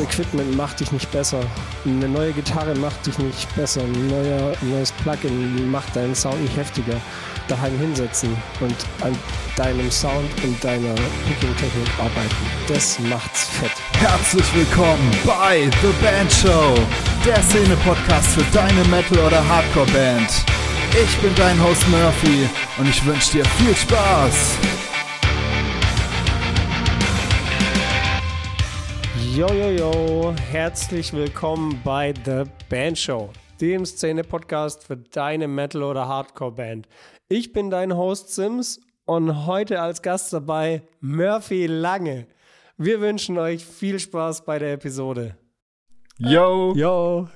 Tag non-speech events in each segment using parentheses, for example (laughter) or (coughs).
Equipment macht dich nicht besser. Eine neue Gitarre macht dich nicht besser. Ein neuer, neues Plugin macht deinen Sound nicht heftiger. Daheim hinsetzen und an deinem Sound und deiner Picking-Technik arbeiten. Das macht's fett. Herzlich willkommen bei The Band Show, der Szene-Podcast für deine Metal- oder Hardcore-Band. Ich bin dein Host Murphy und ich wünsche dir viel Spaß. Yo, yo, yo, herzlich willkommen bei The Band Show, dem Szene-Podcast für deine Metal- oder Hardcore-Band. Ich bin dein Host Sims und heute als Gast dabei Murphy Lange. Wir wünschen euch viel Spaß bei der Episode. Yo, Yo,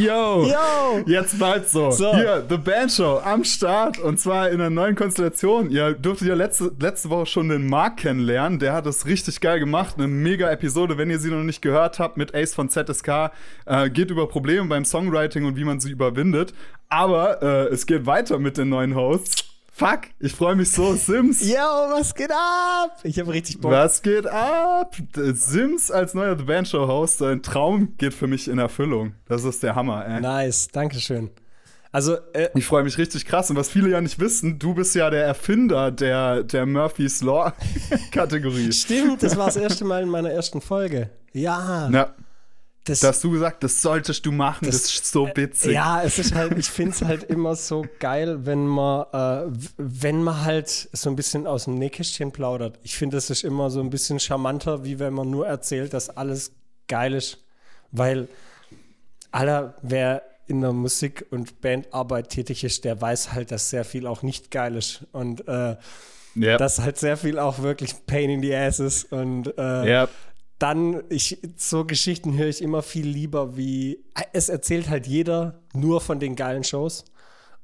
yo, yo, Jetzt bald so. So. Hier, The Band Show am Start und zwar in einer neuen Konstellation. Ihr durftet ja letzte, letzte Woche schon den Marc kennenlernen. Der hat das richtig geil gemacht. Eine mega Episode. Wenn ihr sie noch nicht gehört habt mit Ace von ZSK, äh, geht über Probleme beim Songwriting und wie man sie überwindet. Aber äh, es geht weiter mit den neuen Hosts. Fuck, ich freue mich so. Sims. (laughs) yo, was geht ab? Ich habe richtig Bock. Was geht ab? Sims als neuer The Band Show Host, sein Traum geht für mich in Erfüllung. Das ist der Hammer, ey. Nice, Dankeschön. Also, äh, Ich freue mich richtig krass. Und was viele ja nicht wissen, du bist ja der Erfinder der, der Murphy's Law-Kategorie. (laughs) stimmt, das war das erste Mal in meiner ersten Folge. Ja, Na, das, da hast du gesagt, das solltest du machen, das, Das- ist so witzig. Ja, es ist halt, ich finde es halt (laughs) immer so geil, wenn man, äh, wenn man halt so ein bisschen aus dem Nähkästchen plaudert. Ich finde, das ist immer so ein bisschen charmanter, wie wenn man nur erzählt, dass alles geil ist. Weil aller, wer in der Musik- und Bandarbeit tätig ist, der weiß halt, dass sehr viel auch nicht geil ist. Und äh, ja. dass halt sehr viel auch wirklich Pain in the Ass ist. Und äh, ja. Dann, ich, so Geschichten höre ich immer viel lieber, wie es erzählt halt jeder nur von den geilen Shows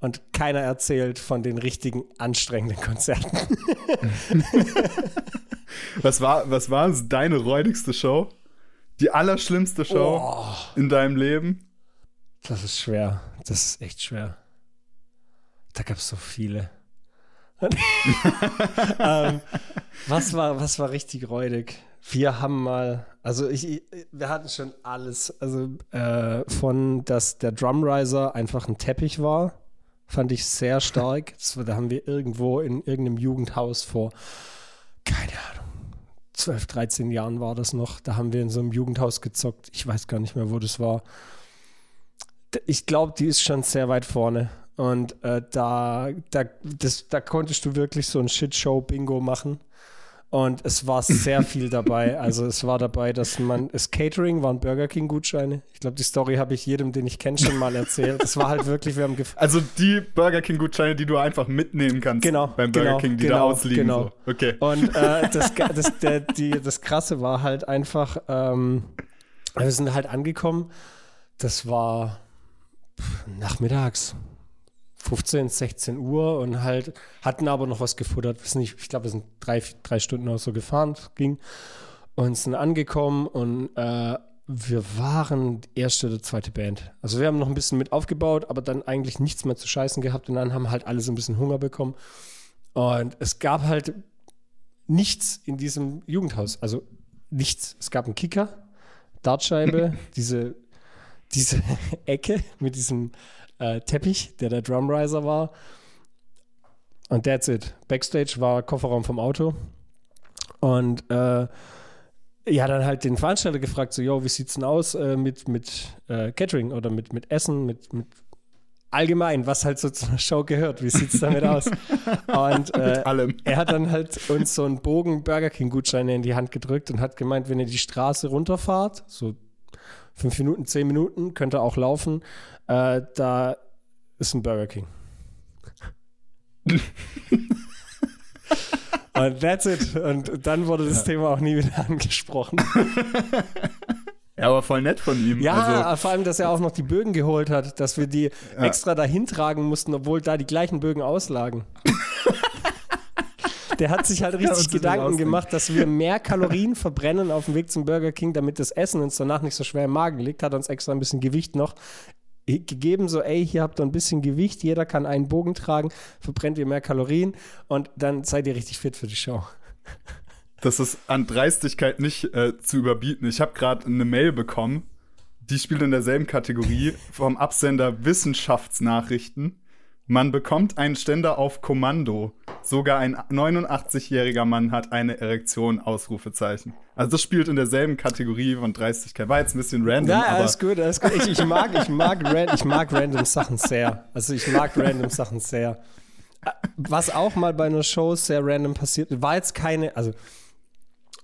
und keiner erzählt von den richtigen anstrengenden Konzerten. (laughs) Was war, was war deine räudigste Show? Die allerschlimmste Show Oh, in deinem Leben? das ist schwer. Das ist echt schwer. Da gab es so viele. (laughs) (laughs) ähm, was, war, was war richtig räudig? Wir haben mal, also ich, wir hatten schon alles. Also äh, von, dass der Drumriser einfach ein Teppich war, fand ich sehr stark. (laughs) Das, da haben wir irgendwo in irgendeinem Jugendhaus vor, keine Ahnung, 12, 13 Jahren war das noch. Da haben wir in so einem Jugendhaus gezockt. Ich weiß gar nicht mehr, wo das war. Ich glaube, die ist schon sehr weit vorne. Und äh, da, da, das, da konntest du wirklich so ein Shitshow-Bingo machen. Und es war sehr viel dabei. Also es war dabei, dass man, das Catering waren Burger King-Gutscheine. Ich glaube, die Story habe ich jedem, den ich kenne, schon mal erzählt. Es war halt wirklich, wir haben Also die Burger King-Gutscheine, die du einfach mitnehmen kannst Genau, beim Burger genau, King, die genau, da ausliegen. genau. So. Okay. Und äh, das, das, der, die, das Krasse war halt einfach, ähm, wir sind halt angekommen. Das war nachmittags, 15, 16 Uhr und halt hatten aber noch was gefuttert. Wir sind nicht, ich glaube, wir sind drei, drei Stunden oder so gefahren, ging. Und sind angekommen und äh, wir waren die erste oder zweite Band. Also wir haben noch ein bisschen mit aufgebaut, aber dann eigentlich nichts mehr zu scheißen gehabt und dann haben halt alle so ein bisschen Hunger bekommen. Und es gab halt nichts in diesem Jugendhaus. Also nichts. Es gab einen Kicker, Dartscheibe, (laughs) diese, diese (laughs) Ecke mit diesem äh, Teppich, der der Drumriser war. Und that's it. Backstage war Kofferraum vom Auto. Und äh, ja, dann halt den Veranstalter gefragt, so, yo, wie sieht's denn aus äh, mit, mit äh, Catering oder mit, mit Essen, mit, mit allgemein, was halt so zu einer Show gehört. Wie sieht's damit aus? (laughs) Und äh, allem. er hat dann halt uns so einen Bogen Burger King Gutscheine in die Hand gedrückt und hat gemeint, wenn ihr die Straße runterfahrt, so fünf Minuten, zehn Minuten, könnt ihr auch laufen, äh, da ist ein Burger King. (laughs) und that's it. Und dann wurde das Thema auch nie wieder angesprochen. Ja, aber voll nett von ihm. Ja, Also, vor allem, dass er auch noch die Bögen geholt hat, dass wir die Ja. extra dahin tragen mussten, obwohl da die gleichen Bögen auslagen. (laughs) Der hat sich halt richtig nicht Gedanken gemacht, dass wir mehr Kalorien verbrennen auf dem Weg zum Burger King, damit das Essen uns danach nicht so schwer im Magen liegt. Hat uns extra ein bisschen Gewicht noch gegeben, so, ey, hier habt ihr ein bisschen Gewicht, jeder kann einen Bogen tragen, verbrennt ihr mehr Kalorien und dann seid ihr richtig fit für die Show. das ist an Dreistigkeit nicht äh, zu überbieten. Ich habe gerade eine Mail bekommen, die spielt in derselben Kategorie vom Absender Wissenschaftsnachrichten. Man bekommt einen Ständer auf Kommando. Sogar ein 89-jähriger Mann hat eine Erektion, Ausrufezeichen. Also das spielt in derselben Kategorie von Dreistigkeit. War jetzt ein bisschen random, Ja, alles gut, alles gut. Ich, ich, mag, ich, mag ran, ich mag random Sachen sehr. Also ich mag random Sachen sehr. Was auch mal bei einer Show sehr random passiert, war jetzt keine, also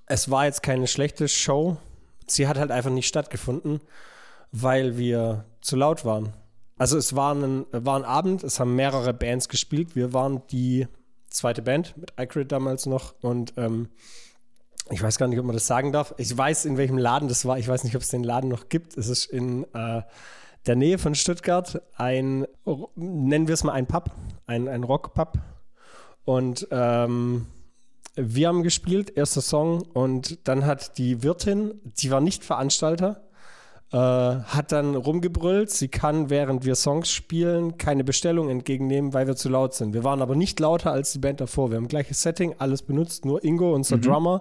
es war jetzt keine schlechte Show. Sie hat halt einfach nicht stattgefunden, weil wir zu laut waren. Also es war ein, war ein Abend, es haben mehrere Bands gespielt. Wir waren die zweite Band mit iCrit damals noch und ähm, ich weiß gar nicht, ob man das sagen darf. Ich weiß, in welchem Laden das war. Ich weiß nicht, ob es den Laden noch gibt. Es ist in äh, der Nähe von Stuttgart ein, nennen wir es mal ein Pub, ein, ein Rockpub. Und ähm, wir haben gespielt, erster Song, und dann hat die Wirtin, die war nicht Veranstalter, äh, hat dann rumgebrüllt, sie kann, während wir Songs spielen, keine Bestellung entgegennehmen, weil wir zu laut sind. Wir waren aber nicht lauter als die Band davor. Wir haben gleiches Setting, alles benutzt, nur Ingo, unser Drummer.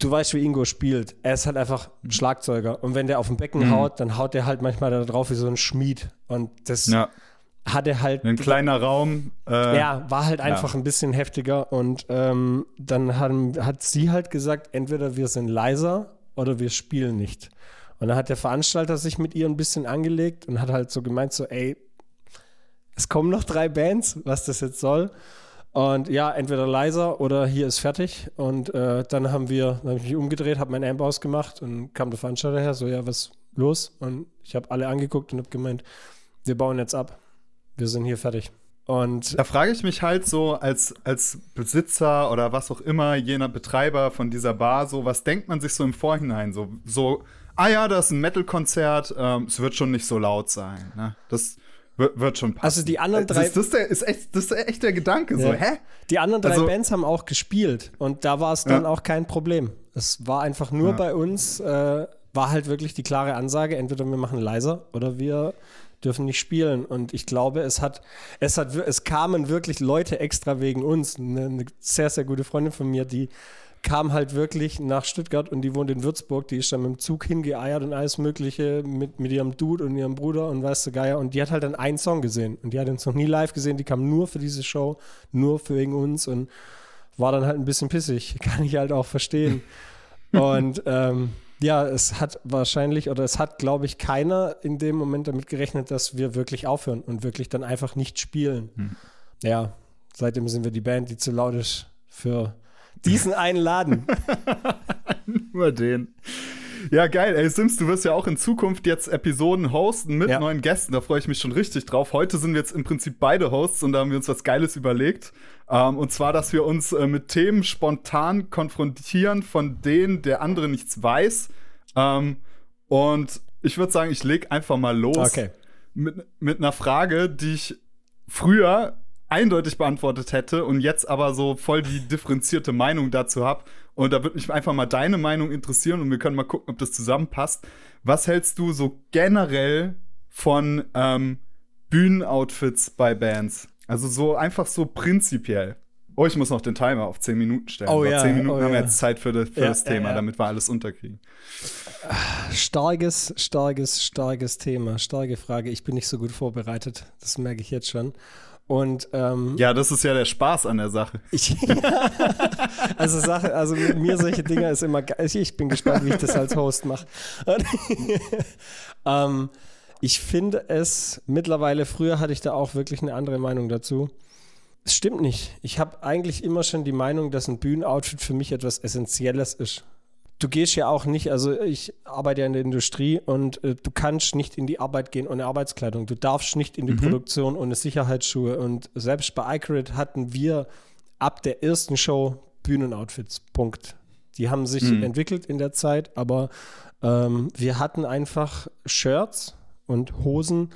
Du weißt, wie Ingo spielt. Er ist halt einfach Schlagzeuger. Und wenn der auf dem Becken haut, dann haut der halt manchmal da drauf wie so ein Schmied. Und das ja, hat er halt ein kleiner Raum. Äh, ja, war halt einfach ein bisschen heftiger und ähm, dann haben, hat sie halt gesagt, entweder wir sind leiser oder wir spielen nicht. Und dann hat der Veranstalter sich mit ihr ein bisschen angelegt und hat halt so gemeint, so, ey, es kommen noch drei Bands, was das jetzt soll. Und ja, entweder leiser oder hier ist fertig. Und äh, dann haben wir, dann habe ich mich umgedreht, habe mein Amp ausgemacht und kam der Veranstalter her, so, ja, was los? Und ich habe alle angeguckt und habe gemeint, wir bauen jetzt ab. Wir sind hier fertig. Und Da frage ich mich halt so als, als Besitzer oder was auch immer, jener Betreiber von dieser Bar, so, was denkt man sich so im Vorhinein? So, so ah ja, das ist ein Metal-Konzert, ähm, es wird schon nicht so laut sein. Ne? Das wird, schon passen. Also die anderen drei- Das, das, ist, der, ist, echt, das ist echt der Gedanke. So, Ja. hä? Die anderen drei Also- Bands haben auch gespielt und da war es dann Ja. auch kein Problem. Es war einfach nur Ja. bei uns, äh, war halt wirklich die klare Ansage, entweder wir machen leiser oder wir dürfen nicht spielen. Und ich glaube, es hat, es hat, es kamen wirklich Leute extra wegen uns. Eine, eine sehr, sehr gute Freundin von mir, die kam halt wirklich nach Stuttgart und die wohnt in Würzburg. Die ist dann mit dem Zug hingeeiert und alles Mögliche mit, mit ihrem Dude und ihrem Bruder und weißt du, Geier. Und die hat halt dann einen Song gesehen. Und die hat uns noch nie live gesehen. Die kam nur für diese Show, nur für wegen uns und war dann halt ein bisschen pissig. (laughs) Kann ich halt auch verstehen. und ähm, ja, es hat wahrscheinlich oder es hat, glaube ich, keiner in dem Moment damit gerechnet, dass wir wirklich aufhören und wirklich dann einfach nicht spielen. Ja, seitdem sind wir die Band, die zu laut ist für diesen einen Laden. (laughs) Nur den. Ja, geil. Ey, Sims, du wirst ja auch in Zukunft jetzt Episoden hosten mit Ja. neuen Gästen. Da freue ich mich schon richtig drauf. Heute sind wir jetzt im Prinzip beide Hosts und da haben wir uns was Geiles überlegt. Ähm, und zwar, dass wir uns äh, mit Themen spontan konfrontieren, von denen der andere nichts weiß. Ähm, und ich würde sagen, ich leg einfach mal los Okay. mit, mit einer Frage, die ich früher eindeutig beantwortet hätte und jetzt aber so voll die differenzierte Meinung dazu habe. Und da würde mich einfach mal deine Meinung interessieren und wir können mal gucken, ob das zusammenpasst. Was hältst du so generell von ähm, Bühnenoutfits bei Bands? Also so einfach so prinzipiell. Oh, ich muss noch den Timer auf 10 Minuten stellen. Oh ja, 10 Minuten oh haben wir ja. jetzt Zeit für, das- für Ja, das ja, Thema, ja. damit wir alles unterkriegen. Starkes, starkes, starkes Thema. Starke Frage. Ich bin nicht so gut vorbereitet. Das merke ich jetzt schon. Und ähm, Ja, das ist ja der Spaß an der Sache. (laughs) Ich, also Sache, also mit mir solche Dinger ist immer geil. Ich- Ich bin gespannt, wie ich das als Host mache. (laughs) ähm, ich finde es mittlerweile, früher hatte ich da auch wirklich eine andere Meinung dazu. Es stimmt nicht. Ich habe eigentlich immer schon die Meinung, dass ein Bühnenoutfit für mich etwas Essentielles ist. Du gehst ja auch nicht, also ich arbeite ja in der Industrie und äh, du kannst nicht in die Arbeit gehen ohne Arbeitskleidung. Du darfst nicht in die Produktion ohne Sicherheitsschuhe. Und selbst bei iCredit hatten wir ab der ersten Show Bühnenoutfits. Punkt. Die haben sich entwickelt in der Zeit, aber ähm, wir hatten einfach Shirts und Hosen,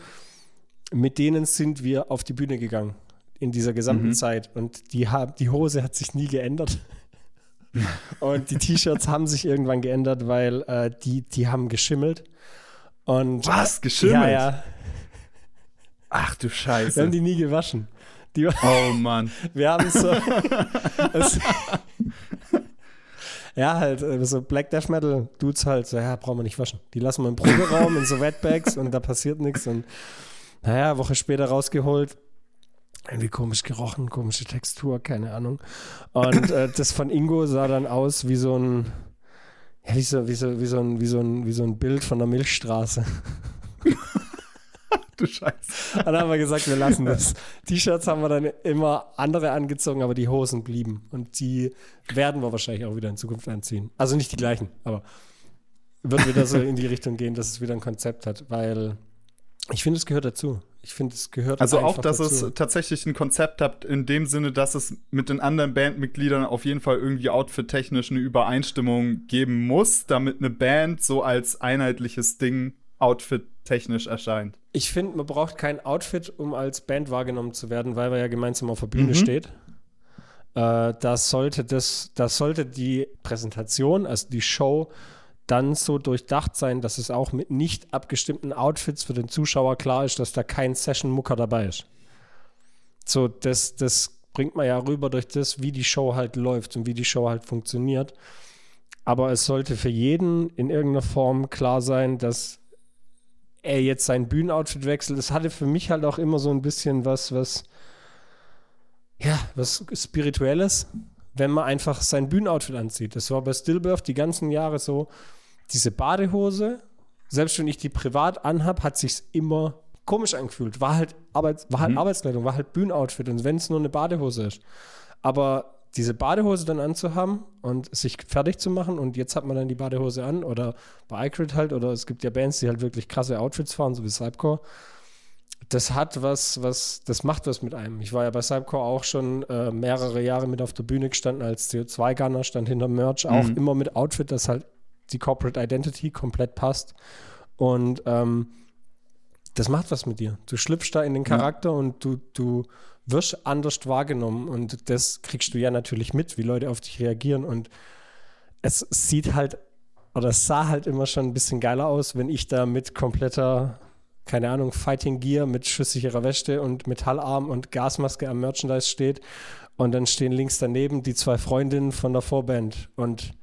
mit denen sind wir auf die Bühne gegangen in dieser gesamten Zeit. Und die, die Hose hat sich nie geändert. Und die T-Shirts haben sich irgendwann geändert, weil äh, die, die haben geschimmelt. Und Was? Geschimmelt? Ja, ja. Ach du Wir Scheiße. haben die nie gewaschen. Die, Oh Mann. wir haben so. (laughs) es, Ja, halt, äh, so Black Death Metal Dudes halt, so, ja, brauchen wir nicht waschen. Die lassen wir im Proberaum in so Wetbags und da passiert nichts. Und naja, Woche später rausgeholt. Irgendwie komisch gerochen, komische Textur, keine Ahnung. Und äh, (coughs) das von Ingo sah dann aus wie so ein, ja, wie so, wie so, wie so ein, wie so ein, wie so ein Bild von der Milchstraße. (laughs) du Scheiße. Dann haben wir gesagt, wir lassen das. T-Shirts haben wir dann immer andere angezogen, aber die Hosen blieben. Und die werden wir wahrscheinlich auch wieder in Zukunft anziehen. Also nicht die gleichen, aber wird wieder so in die Richtung gehen, dass es wieder ein Konzept hat, weil ich finde, es gehört dazu. Ich finde, es gehört Also auch, dass dazu. es tatsächlich ein Konzept hat, in dem Sinne, dass es mit den anderen Bandmitgliedern auf jeden Fall irgendwie outfit-technisch eine Übereinstimmung geben muss, damit eine Band so als einheitliches Ding outfit-technisch erscheint. Ich finde, man braucht kein Outfit, um als Band wahrgenommen zu werden, weil man ja gemeinsam auf der Bühne mhm. steht. Äh, das sollte das, das sollte die Präsentation, also die Show, dann so durchdacht sein, dass es auch mit nicht abgestimmten Outfits für den Zuschauer klar ist, dass da kein Session-Mucker dabei ist. So, das, das bringt man ja rüber durch das, wie die Show halt läuft und wie die Show halt funktioniert. Aber es sollte für jeden in irgendeiner Form klar sein, dass er jetzt sein Bühnenoutfit wechselt. Das hatte für mich halt auch immer so ein bisschen was, was, ja, was Spirituelles, wenn man einfach sein Bühnenoutfit anzieht. Das war bei Stillbirth die ganzen Jahre so diese Badehose, selbst wenn ich die privat anhab, hat sich's immer komisch angefühlt. War halt, Arbeits, war halt mhm. Arbeitskleidung, war halt Bühnenoutfit und wenn es nur eine Badehose ist. Aber diese Badehose dann anzuhaben und sich fertig zu machen und jetzt hat man dann die Badehose an oder bei iCrit halt oder es gibt ja Bands, die halt wirklich krasse Outfits fahren, so wie Cypcore. Das hat was, was, das macht was mit einem. Ich war ja bei Cypcore auch schon äh, mehrere Jahre mit auf der Bühne gestanden als CO2-Gunner, stand hinter Merch, mhm. auch immer mit Outfit, das halt die Corporate Identity komplett passt. Und ähm, das macht was mit dir. Du schlüpfst da in den Charakter ja. und du, du wirst anders wahrgenommen. Und das kriegst du ja natürlich mit, wie Leute auf dich reagieren. Und es sieht halt, oder es sah halt immer schon ein bisschen geiler aus, wenn ich da mit kompletter, keine Ahnung, Fighting Gear, mit schusssicherer Wäsche und Metallarm und Gasmaske am Merchandise steht. Und dann stehen links daneben die zwei Freundinnen von der Vorband. Und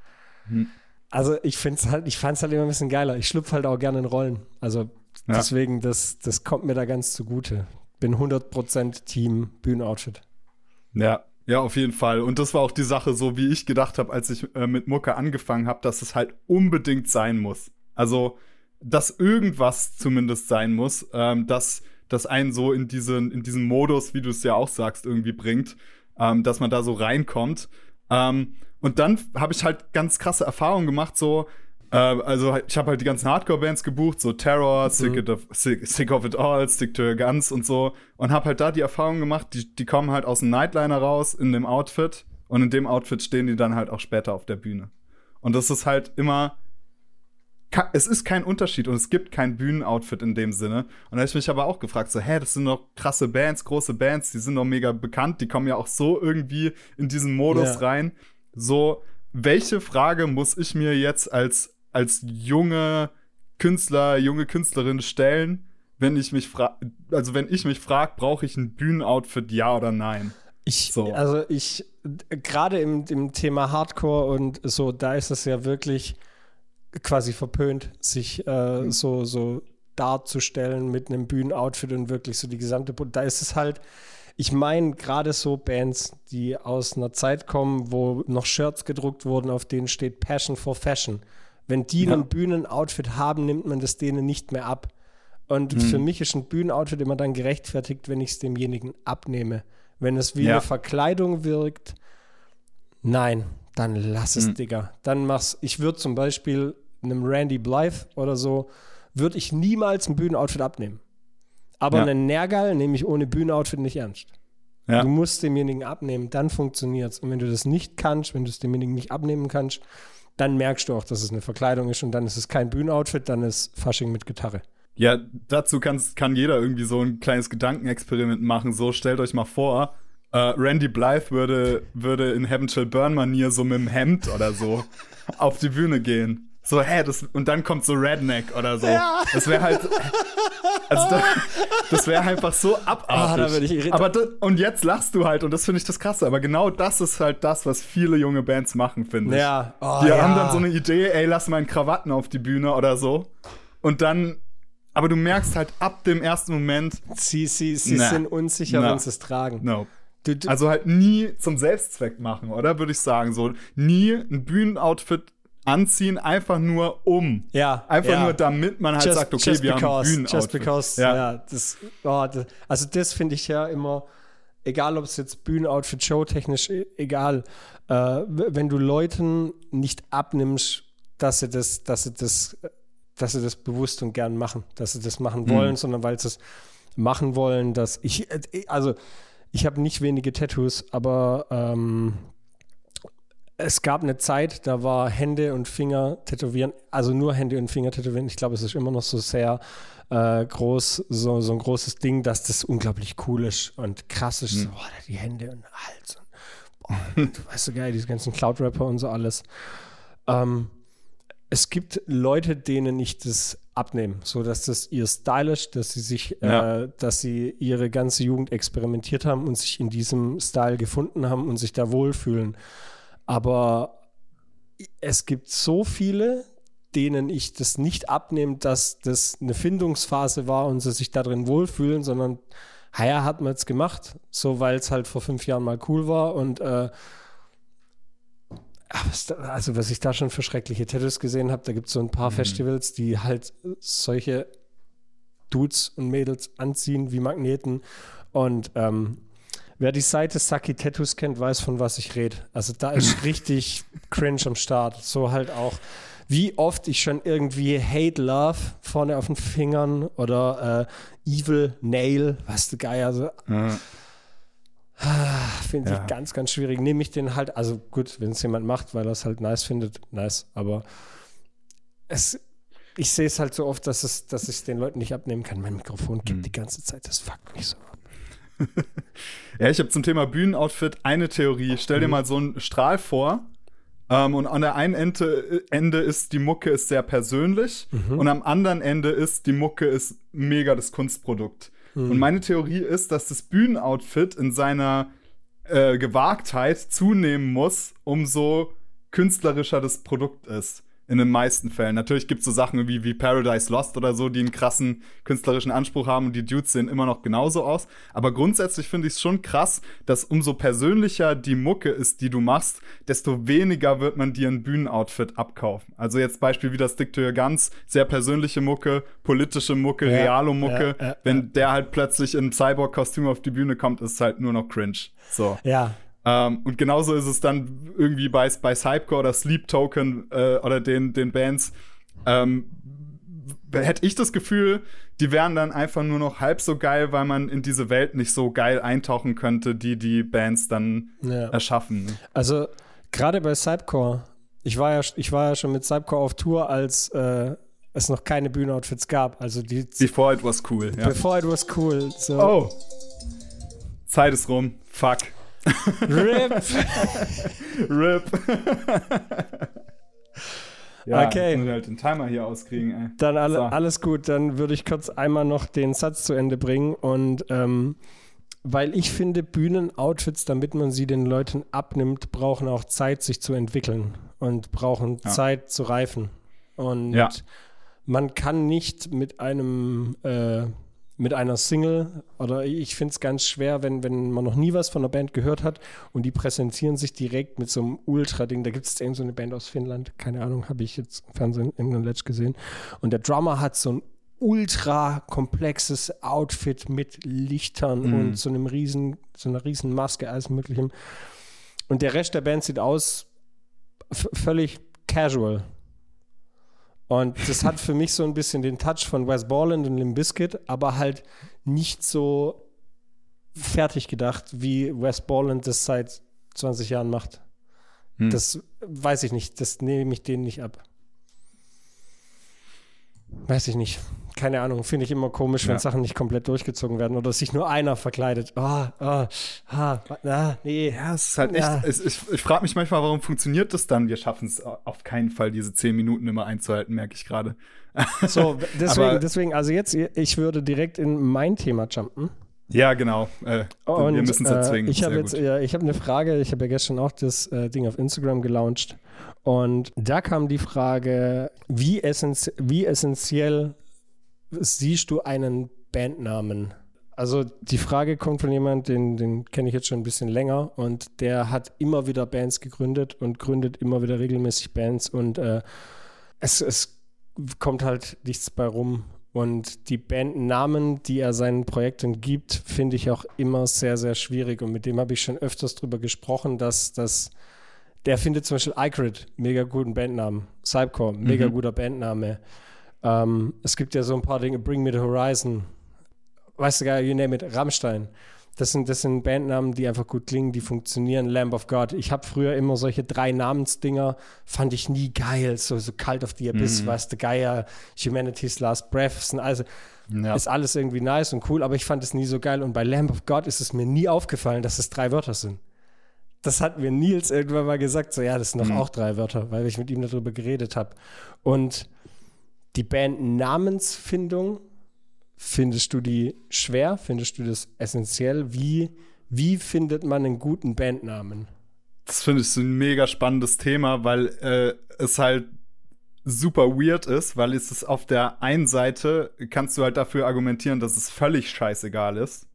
hm also ich finde es halt, ich fand es halt immer ein bisschen geiler. Ich schlüpfe halt auch gerne in Rollen. Also ja. deswegen, das, das kommt mir da ganz zugute. Bin 100% Team Bühnenoutfit. Ja, ja, auf jeden Fall. Und das war auch die Sache, so wie ich gedacht habe, als ich äh, mit Mucke angefangen habe, dass es halt unbedingt sein muss. Also, dass irgendwas zumindest sein muss, ähm, dass das einen so in diesen, in diesen Modus, wie du es ja auch sagst, irgendwie bringt, ähm, dass man da so reinkommt. Ähm, und dann habe ich halt ganz krasse Erfahrungen gemacht, so, äh, also ich habe halt die ganzen Hardcore-Bands gebucht, so Terror, mhm. Sick, of, Sick, Sick, of It All, Stick to Your Guns und so. Und habe halt da die Erfahrung gemacht, die, die kommen halt aus dem Nightliner raus in dem Outfit. Und in dem Outfit stehen die dann halt auch später auf der Bühne. Und das ist halt immer es ist kein Unterschied und es gibt kein Bühnenoutfit in dem Sinne. Und da habe ich mich aber auch gefragt, so, hä, das sind doch krasse Bands, große Bands, die sind doch mega bekannt, die kommen ja auch so irgendwie in diesen Modus ja. rein. So, welche Frage muss ich mir jetzt als, als junge Künstler, junge Künstlerin stellen, wenn ich mich frage, also wenn ich mich frage, brauche ich ein Bühnenoutfit, ja oder nein? Ich, so. also ich, gerade im, im Thema Hardcore und so, da ist es ja wirklich quasi verpönt, sich äh, mhm. so, so darzustellen mit einem Bühnenoutfit und wirklich so die gesamte, da ist es halt, ich meine gerade so Bands, die aus einer Zeit kommen, wo noch Shirts gedruckt wurden, auf denen steht Passion for Fashion. Wenn die ja. ein Bühnenoutfit haben, nimmt man das denen nicht mehr ab. Und mhm. für mich ist ein Bühnenoutfit immer dann gerechtfertigt, wenn ich es demjenigen abnehme. Wenn es wie ja. eine Verkleidung wirkt, nein, dann lass es, mhm. Digga. Dann mach's. Ich würde zum Beispiel einem Randy Blythe oder so, würde ich niemals ein Bühnenoutfit abnehmen. Aber ja. einen Nergal nehme ich ohne Bühnenoutfit nicht ernst. Ja. Du musst demjenigen abnehmen, dann funktioniert es. Und wenn du das nicht kannst, wenn du es demjenigen nicht abnehmen kannst, dann merkst du auch, dass es eine Verkleidung ist und dann ist es kein Bühnenoutfit, dann ist Fasching mit Gitarre. Ja, dazu kann's, kann jeder irgendwie so ein kleines Gedankenexperiment machen. So, stellt euch mal vor, äh, Randy Blythe würde, würde in Heaven Shall Burn Manier so mit dem Hemd oder so (laughs) auf die Bühne gehen. So, hä, das, und dann kommt so Redneck oder so. Ja. Das wäre halt, also da, das wäre einfach so abartig. Oh, aber das, und jetzt lachst du halt und das finde ich das Krasse. Aber genau das ist halt das, was viele junge Bands machen, finde ich. Ja. Oh, die ja. haben dann so eine Idee, ey, lass mal einen Krawatten auf die Bühne oder so. Und dann, aber du merkst halt ab dem ersten Moment. Sie, sie, sie na, sind unsicher, wenn sie es tragen. No. Du, du, also halt nie zum Selbstzweck machen, oder? Würde ich sagen. So nie ein Bühnenoutfit anziehen, einfach nur um. Ja. Einfach ja. nur damit man halt just, sagt, okay, wir because, haben Bühnenoutfit. Just because, ja. ja das, oh, das, also das finde ich ja immer, egal ob es jetzt Bühnenoutfit, showtechnisch, e, egal, äh, wenn du Leuten nicht abnimmst, dass sie das, dass sie das, dass sie das bewusst und gern machen, dass sie das machen wollen, mhm. sondern weil sie es machen wollen, dass ich, äh, also ich habe nicht wenige Tattoos, aber ähm, es gab eine Zeit, da war Hände und Finger tätowieren, also nur Hände und Finger tätowieren. Ich glaube, es ist immer noch so sehr äh, groß, so, so ein großes Ding, dass das unglaublich cool ist und krass ist. Mhm. So, oh, die Hände und Hals. Und, boah, du (laughs) weißt so geil, diese ganzen Cloud-Rapper und so alles. Ähm, es gibt Leute, denen ich das abnehme, so dass das ihr Style ist, dass sie sich, ja. äh, dass sie ihre ganze Jugend experimentiert haben und sich in diesem Style gefunden haben und sich da wohlfühlen. Aber es gibt so viele, denen ich das nicht abnehme, dass das eine Findungsphase war und sie sich darin wohlfühlen, sondern ja, hat man es gemacht, so weil es halt vor fünf Jahren mal cool war und äh, also was ich da schon für schreckliche Tattoos gesehen habe, da gibt es so ein paar mhm. Festivals, die halt solche Dudes und Mädels anziehen wie Magneten und ähm, Wer die Seite Saki Tattoos kennt, weiß, von was ich rede. Also da ist (laughs) richtig cringe am Start. So halt auch, wie oft ich schon irgendwie Hate Love vorne auf den Fingern oder äh, Evil Nail, was du geil, also ja. (sighs) Finde ich ja. ganz, ganz schwierig. Nehme ich den halt, also gut, wenn es jemand macht, weil er es halt nice findet, nice, aber es, ich sehe es halt so oft, dass, es, dass ich es den Leuten nicht abnehmen kann. Mein Mikrofon gibt hm. die ganze Zeit, das fuckt mich so. (laughs) ja, ich habe zum Thema Bühnenoutfit eine Theorie. Stell dir mhm. mal so einen Strahl vor. Ähm, und an der einen Ende, Ende ist die Mucke ist sehr persönlich mhm. und am anderen Ende ist die Mucke ist mega das Kunstprodukt. Mhm. Und meine Theorie ist, dass das Bühnenoutfit in seiner äh, Gewagtheit zunehmen muss, umso künstlerischer das Produkt ist in den meisten Fällen. Natürlich gibt es so Sachen wie, wie Paradise Lost oder so, die einen krassen künstlerischen Anspruch haben und die Dudes sehen immer noch genauso aus. Aber grundsätzlich finde ich es schon krass, dass umso persönlicher die Mucke ist, die du machst, desto weniger wird man dir ein Bühnenoutfit abkaufen. Also jetzt Beispiel wie das Stick to Your Guns, sehr persönliche Mucke, politische Mucke, ja, Realo-Mucke. Ja, ja, Wenn der halt plötzlich in Cyborg-Kostüm auf die Bühne kommt, ist es halt nur noch cringe. So. Ja, ähm, und genauso ist es dann irgendwie bei, bei Cypcore oder Sleep Token äh, oder den, den Bands. Ähm, hätte ich das Gefühl, die wären dann einfach nur noch halb so geil, weil man in diese Welt nicht so geil eintauchen könnte, die die Bands dann ja. erschaffen. Also gerade bei Cypcore, ich war ja, ich war ja schon mit Cypcore auf Tour, als äh, es noch keine Bühnenoutfits gab. Also die Before it was cool. Ja. Before it was cool. So. Oh. Zeit ist rum. Fuck. RIP. (laughs) RIP. (laughs) ja, okay. Muss halt den Timer hier auskriegen, ey. Dann alle, so. alles gut. Dann würde ich kurz einmal noch den Satz zu Ende bringen. Und ähm, weil ich finde, Bühnenoutfits, damit man sie den Leuten abnimmt, brauchen auch Zeit, sich zu entwickeln und brauchen ja. Zeit zu reifen. Und ja. man kann nicht mit einem äh, mit einer Single oder ich finde es ganz schwer, wenn, wenn man noch nie was von einer Band gehört hat und die präsentieren sich direkt mit so einem Ultra-Ding. Da gibt es eben so eine Band aus Finnland, keine Ahnung, habe ich jetzt im Fernsehen in einem Let's gesehen. Und der Drummer hat so ein ultra komplexes Outfit mit Lichtern mhm. und so einem riesen, so einer riesen Maske, alles möglichem. Und der Rest der Band sieht aus völlig casual. Und das hat für mich so ein bisschen den Touch von Wes Borland und Limp Bizkit, aber halt nicht so fertig gedacht, wie Wes Borland das seit 20 Jahren macht. Hm. Das weiß ich nicht, das nehme ich denen nicht ab. Weiß ich nicht. Keine Ahnung, finde ich immer komisch, wenn Ja. Sachen nicht komplett durchgezogen werden oder sich nur einer verkleidet. Oh, oh, ah, ah, nee. Ja, es ist halt echt. Ja. Es, ich ich frage mich manchmal, warum funktioniert das dann? Wir schaffen es auf keinen Fall, diese zehn Minuten immer einzuhalten, merke ich gerade. So, (laughs) deswegen, Aber- deswegen, also jetzt, ich würde direkt in mein Thema jumpen. Ja, genau. Äh, Und, wir müssen es erzwingen. Äh, ich habe jetzt, ja, ich habe eine Frage. Ich habe ja gestern auch das äh, Ding auf Instagram gelauncht und da kam die Frage, wie, essenz wie essentiell siehst du einen Bandnamen? Also die Frage kommt von jemand, den, den kenne ich jetzt schon ein bisschen länger und der hat immer wieder Bands gegründet und gründet immer wieder regelmäßig Bands und äh, es, es kommt halt nichts bei rum. Und die Bandnamen, die er seinen Projekten gibt, finde ich auch immer sehr, sehr schwierig. Und mit dem habe ich schon öfters drüber gesprochen, dass das, der findet zum Beispiel Icrid, mega guten Bandnamen. Cypcore, mega guter Bandname. Ähm, es gibt ja so ein paar Dinge, Bring Me the Horizon, weißt du gar, you name it, Rammstein. Das sind, das sind Bandnamen, die einfach gut klingen, die funktionieren. Lamb of God. Ich habe früher immer solche drei Namensdinger, fand ich nie geil. So, so Cult of the Abyss, weißt du, Gaia, Humanity's Last Breath, sind also, Ja. ist alles irgendwie nice und cool, aber ich fand es nie so geil. Und bei Lamb of God ist es mir nie aufgefallen, dass es drei Wörter sind. Das hat mir Nils irgendwann mal gesagt, so ja, das sind doch auch drei Wörter, weil ich mit ihm darüber geredet habe. Und die Bandnamensfindung, findest du die schwer? Findest du das essentiell? Wie, wie findet man einen guten Bandnamen? Das finde ich ein mega spannendes Thema, weil äh, es halt super weird ist, weil es ist auf der einen Seite kannst du halt dafür argumentieren, dass es völlig scheißegal ist.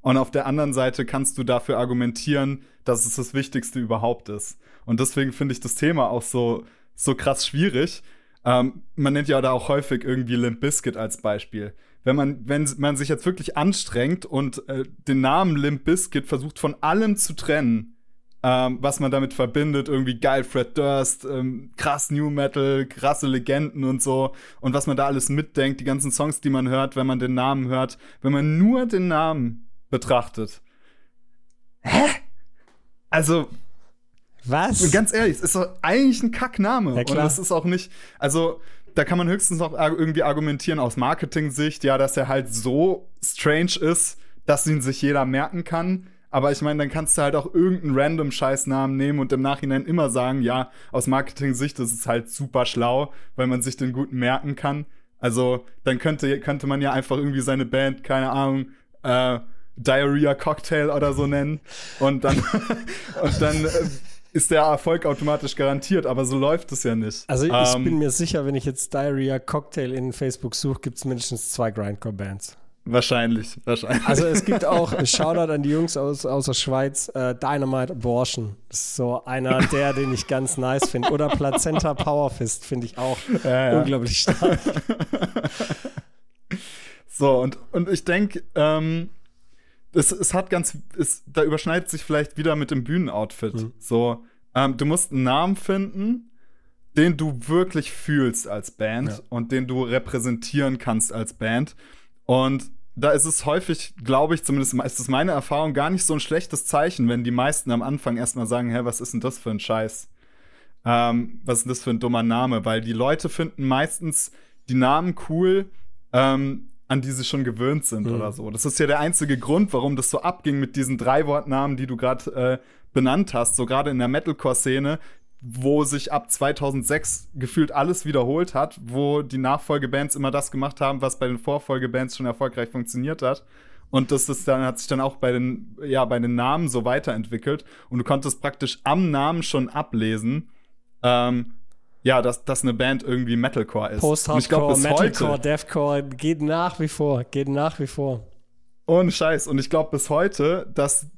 Und auf der anderen Seite kannst du dafür argumentieren, dass es das Wichtigste überhaupt ist. Und deswegen finde ich das Thema auch so, so krass schwierig. Ähm, man nennt ja da auch häufig irgendwie Limp Bizkit als Beispiel. Wenn man, wenn man sich jetzt wirklich anstrengt und äh, den Namen Limp Bizkit versucht von allem zu trennen, ähm, was man damit verbindet, irgendwie geil Fred Durst, ähm, krass New Metal, krasse Legenden und so und was man da alles mitdenkt, die ganzen Songs, die man hört, wenn man den Namen hört, wenn man nur den Namen betrachtet. Hä? Also, Was? ganz ehrlich, es ist doch eigentlich ein Kackname. Ja, klar. Und es ist auch nicht, also da kann man höchstens noch irgendwie argumentieren aus Marketing-Sicht, ja, dass er halt so strange ist, dass ihn sich jeder merken kann. Aber ich meine, dann kannst du halt auch irgendeinen random Scheißnamen nehmen und im Nachhinein immer sagen, ja, aus Marketing-Sicht ist es halt super schlau, weil man sich den guten merken kann. Also, dann könnte, könnte man ja einfach irgendwie seine Band, keine Ahnung, äh, Diarrhea Cocktail oder so nennen. Und dann, (laughs) und dann äh, ist der Erfolg automatisch garantiert, aber so läuft es ja nicht. Also ich Ähm, bin mir sicher, wenn ich jetzt Diarrhea Cocktail in Facebook suche, gibt es mindestens zwei Grindcore-Bands. Wahrscheinlich, wahrscheinlich. Also es gibt (laughs) auch, Shoutout an die Jungs aus, aus der Schweiz, äh, Dynamite Abortion. Das ist so einer der, den ich ganz nice finde. Oder Plazenta Powerfist finde ich auch Ja, ja. unglaublich stark. (laughs) So, und, und ich denke, ähm, es, es hat ganz, es, da überschneidet sich vielleicht wieder mit dem Bühnenoutfit. Mhm. So, ähm, du musst einen Namen finden, den du wirklich fühlst als Band Ja. und den du repräsentieren kannst als Band. Und da ist es häufig, glaube ich, zumindest ist es meine Erfahrung, gar nicht so ein schlechtes Zeichen, wenn die meisten am Anfang erstmal sagen, hä, was ist denn das für ein Scheiß? Ähm, was ist denn das für ein dummer Name? Weil die Leute finden meistens die Namen cool, ähm, an die sie schon gewöhnt sind Mhm. oder so. Das ist ja der einzige Grund, warum das so abging mit diesen drei Wortnamen, die du gerade äh, benannt hast, so gerade in der Metalcore-Szene, wo sich ab 2006 gefühlt alles wiederholt hat, wo die Nachfolgebands immer das gemacht haben, was bei den Vorfolgebands schon erfolgreich funktioniert hat. Und das ist dann, hat sich dann auch bei den, ja, bei den Namen so weiterentwickelt. Und du konntest praktisch am Namen schon ablesen, ähm, ja, dass, dass eine Band irgendwie Metalcore ist. Post-Hardcore, Metalcore, heute- Deathcore geht nach wie vor, geht nach wie vor. Ohne Scheiß. Und ich glaube bis heute, dass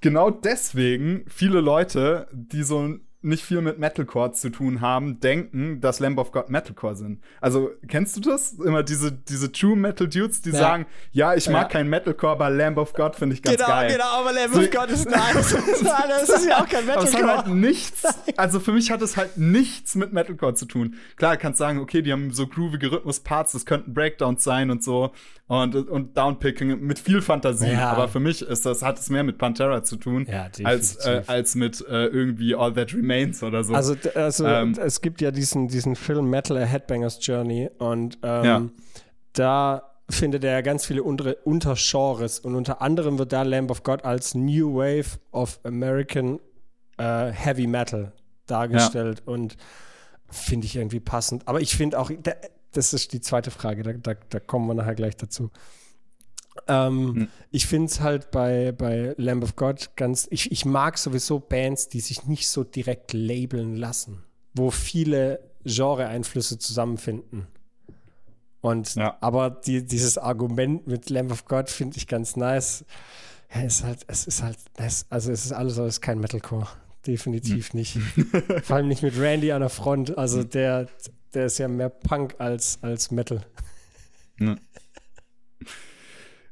genau deswegen viele Leute, die so nicht viel mit Metalcore zu tun haben, denken, dass Lamb of God Metalcore sind. Also, kennst du das? Immer diese, diese True Metal Dudes, die Ja. sagen, ja, ich mag Ja. kein Metalcore, aber Lamb of God finde ich ganz geil. aber Lamb So- of God ist nice. (laughs) (laughs) das ist ja auch kein Aber es hat Metalcore. halt nichts, also für mich hat es halt nichts mit Metalcore zu tun. Klar, kannst sagen, okay, die haben so groovige Rhythmusparts, das könnten Breakdowns sein und so und, und Downpicking mit viel Fantasie. Ja. Aber für mich ist das, hat es mehr mit Pantera zu tun, Ja, als, äh, als mit äh, irgendwie All That Remains oder so. Also, also Ähm. es gibt ja diesen, diesen Film Metal A Headbanger's Journey und ähm, Ja. da findet er ganz viele unter Untergenres und unter anderem wird da Lamb of God als New Wave of American äh, Heavy Metal dargestellt ja. und finde ich irgendwie passend. Aber ich finde auch, das ist die zweite Frage, da, da, da kommen wir nachher gleich dazu. Ähm, hm. Ich finde es halt bei, bei Lamb of God ganz, ich, ich mag sowieso Bands, die sich nicht so direkt labeln lassen, wo viele Genre-Einflüsse zusammenfinden. Und ja. aber die, dieses Argument mit Lamb of God finde ich ganz nice. Ja, ist halt, es ist halt, also es ist alles, aber es ist kein Metalcore. Definitiv hm. nicht. (laughs) Vor allem nicht mit Randy an der Front. Also der, der ist ja mehr Punk als, als Metal. Ja.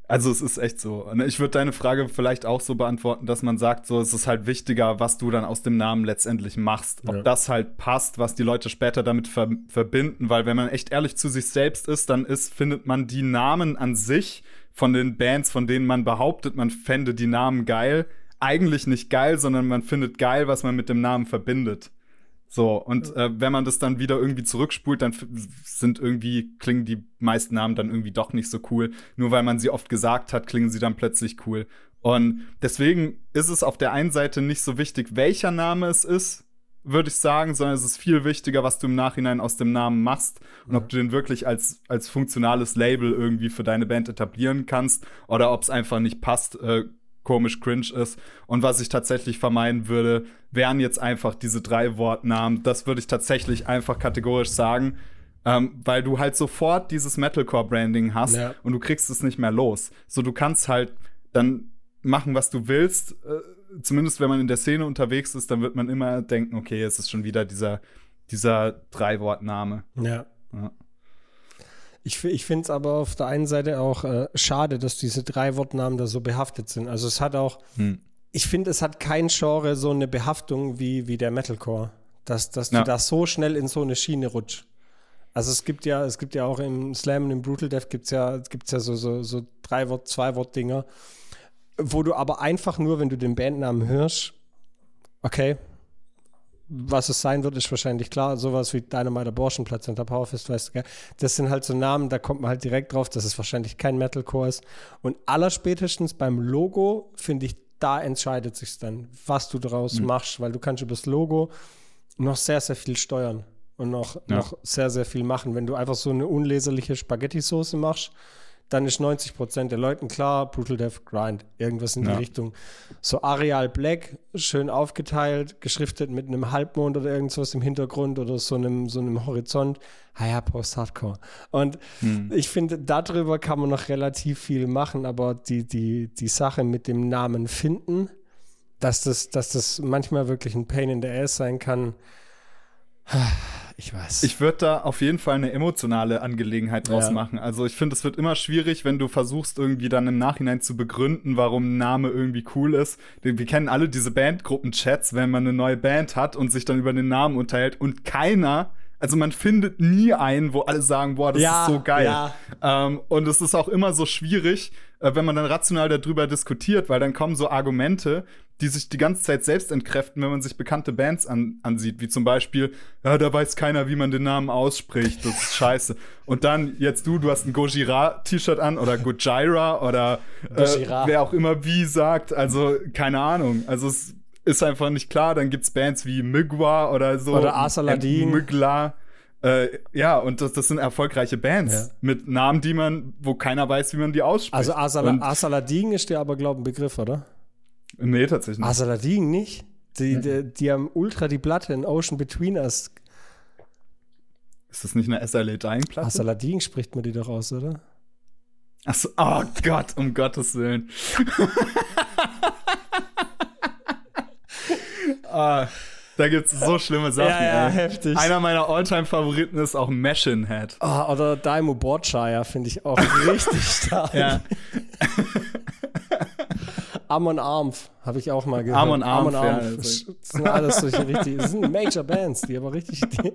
Also es ist echt so. Ich würde deine Frage vielleicht auch so beantworten, dass man sagt, so es ist halt wichtiger, was du dann aus dem Namen letztendlich machst. Ob ja. das halt passt, was die Leute später damit ver verbinden. Weil wenn man echt ehrlich zu sich selbst ist, dann ist, findet man die Namen an sich von den Bands, von denen man behauptet, man fände die Namen geil, eigentlich nicht geil, sondern man findet geil, was man mit dem Namen verbindet. So, und äh, wenn man das dann wieder irgendwie zurückspult, dann sind irgendwie, klingen die meisten Namen dann irgendwie doch nicht so cool. Nur weil man sie oft gesagt hat, klingen sie dann plötzlich cool. Und deswegen ist es auf der einen Seite nicht so wichtig, welcher Name es ist, würde ich sagen, sondern es ist viel wichtiger, was du im Nachhinein aus dem Namen machst und ob du den wirklich als, als funktionales Label irgendwie für deine Band etablieren kannst oder ob es einfach nicht passt, äh, komisch cringe ist. Und was ich tatsächlich vermeiden würde, wären jetzt einfach diese drei Wortnamen. Das würde ich tatsächlich einfach kategorisch sagen. Ähm, weil du halt sofort dieses Metalcore-Branding hast ja. und du kriegst es nicht mehr los. So, du kannst halt dann machen, was du willst. Äh, zumindest wenn man in der Szene unterwegs ist, dann wird man immer denken, okay, es ist schon wieder dieser, dieser Drei-Wortname. Ja. ja. Ich, ich finde es aber auf der einen Seite auch äh, schade, dass diese drei Wortnamen da so behaftet sind. Also es hat auch, hm. ich finde, es hat kein Genre so eine Behaftung wie, wie der Metalcore. Dass, dass ja. du da so schnell in so eine Schiene rutsch. Also es gibt ja, es gibt ja auch im Slam und im Brutal Death gibt es ja, gibt's ja so, so, so drei Wort, zwei Wort Dinger, wo du aber einfach nur, wenn du den Bandnamen hörst, okay, was es sein wird, ist wahrscheinlich klar. Sowas wie Dynamite Abortionplatz und der Powerfist, weißt du, gell? Das sind halt so Namen, da kommt man halt direkt drauf, dass es wahrscheinlich kein Metalcore ist. Und allerspätestens beim Logo, finde ich, da entscheidet sich dann, was du daraus mhm. machst, weil du kannst über das Logo noch sehr, sehr viel steuern und noch, ja. noch sehr, sehr viel machen. Wenn du einfach so eine unleserliche Spaghetti-Soße machst, dann ist 90 Prozent der Leuten klar, Brutal Death Grind, irgendwas in ja. die Richtung. So Areal Black, schön aufgeteilt, geschriftet mit einem Halbmond oder irgendwas im Hintergrund oder so einem, so einem Horizont. Ah ja, Post-Hardcore. Und hm. ich finde, darüber kann man noch relativ viel machen, aber die, die, die Sache mit dem Namen finden, dass das, dass das manchmal wirklich ein Pain in the Ass sein kann, ich weiß. Ich würde da auf jeden Fall eine emotionale Angelegenheit draus ja. machen. Also ich finde, es wird immer schwierig, wenn du versuchst, irgendwie dann im Nachhinein zu begründen, warum ein Name irgendwie cool ist. Wir kennen alle diese Bandgruppen-Chats, wenn man eine neue Band hat und sich dann über den Namen unterhält und keiner also man findet nie einen, wo alle sagen, boah, das ja, ist so geil. Ja. Ähm, und es ist auch immer so schwierig, äh, wenn man dann rational darüber diskutiert, weil dann kommen so Argumente, die sich die ganze Zeit selbst entkräften, wenn man sich bekannte Bands an, ansieht, wie zum Beispiel, ja, da weiß keiner, wie man den Namen ausspricht, das ist scheiße. Und dann jetzt du, du hast ein Gojira-T-Shirt an oder Gojira oder äh, wer auch immer wie sagt, also keine Ahnung. Also es ist einfach nicht klar. Dann gibt's Bands wie Migwa oder so. Oder Asaladin. Migla. Äh, ja, und das, das sind erfolgreiche Bands ja. mit Namen, die man, wo keiner weiß, wie man die ausspricht. Also Asala Asaladin ist dir aber, glaube ich, ein Begriff, oder? Nee, tatsächlich nicht. Asaladin nicht? Die, mhm. die, die, haben ultra die Platte in Ocean Between Us. Ist das nicht eine SLA Dying Platte? Asaladin spricht man die doch aus, oder? Achso, oh Gott, um Gottes Willen. (laughs) ah, da gibt es so schlimme Sachen. Ja, ja, heftig. Einer meiner Alltime-Favoriten ist auch Machine Head. Oh, oder Daimo Boardshire finde ich auch richtig (laughs) stark. Ja. (laughs) Amon Armf habe ich auch mal gehört. Amon Armf, Amon Armf. Ja, das sind alles solche (laughs) richtig, das sind Major Bands, die aber richtig. Die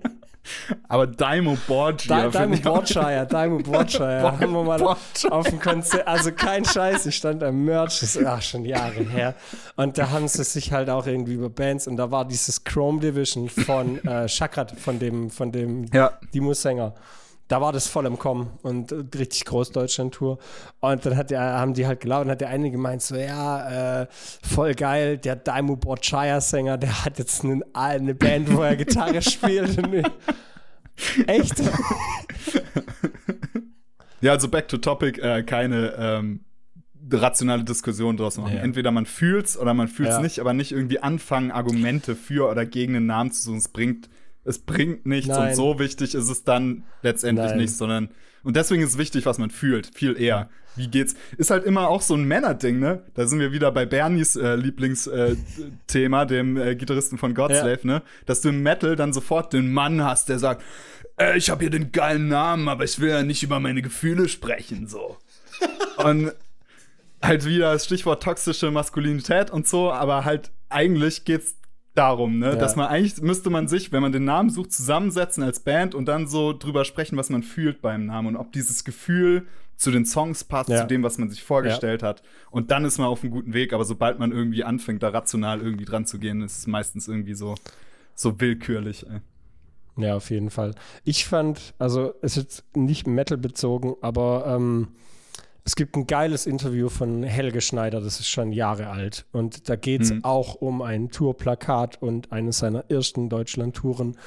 aber Daimo Borgia. Di Daimo Borgia, Daimo Borgia. haben wir mal auf dem Konzert, also kein Scheiß, ich stand am Merch, das ist ach, schon Jahre her. Und da haben sie sich halt auch irgendwie über Bands und da war dieses Chrome Division von äh, Chakrat, von dem, von dem ja. Dimo-Sänger da war das voll im Kommen und richtig groß Deutschland-Tour. Und dann hat der, haben die halt gelaufen und hat der eine gemeint, so, ja, äh, voll geil, der Daimo Borchaya-Sänger, der hat jetzt eine, eine Band, wo er Gitarre (laughs) spielt. Echt? ja, also back to topic, äh, keine ähm, rationale Diskussion draus machen. Ja. Entweder man fühlt's oder man fühlt's ja. nicht, aber nicht irgendwie anfangen, Argumente für oder gegen einen Namen zu suchen. Es bringt, es bringt nichts Nein. und so wichtig ist es dann letztendlich Nein. nicht, sondern und deswegen ist es wichtig, was man fühlt, viel eher. Wie geht's? Ist halt immer auch so ein Männerding, ne? Da sind wir wieder bei Bernies äh, Lieblingsthema, äh, dem äh, Gitarristen von Godslave, ja. ne? Dass du im Metal dann sofort den Mann hast, der sagt, äh, ich habe hier den geilen Namen, aber ich will ja nicht über meine Gefühle sprechen, so. (laughs) und halt wieder das Stichwort toxische Maskulinität und so, aber halt eigentlich geht's darum, ne? Ja. Dass man eigentlich müsste man sich, wenn man den Namen sucht, zusammensetzen als Band und dann so drüber sprechen, was man fühlt beim Namen und ob dieses Gefühl zu den Songs passt, ja. zu dem, was man sich vorgestellt ja. hat. Und dann ist man auf einem guten Weg, aber sobald man irgendwie anfängt, da rational irgendwie dran zu gehen, ist es meistens irgendwie so, so willkürlich. Ey. Ja, auf jeden Fall. Ich fand, also es ist nicht Metal bezogen, aber ähm, es gibt ein geiles Interview von Helge Schneider, das ist schon Jahre alt. Und da geht es mhm. auch um ein Tourplakat und eines seiner ersten Deutschland-Touren.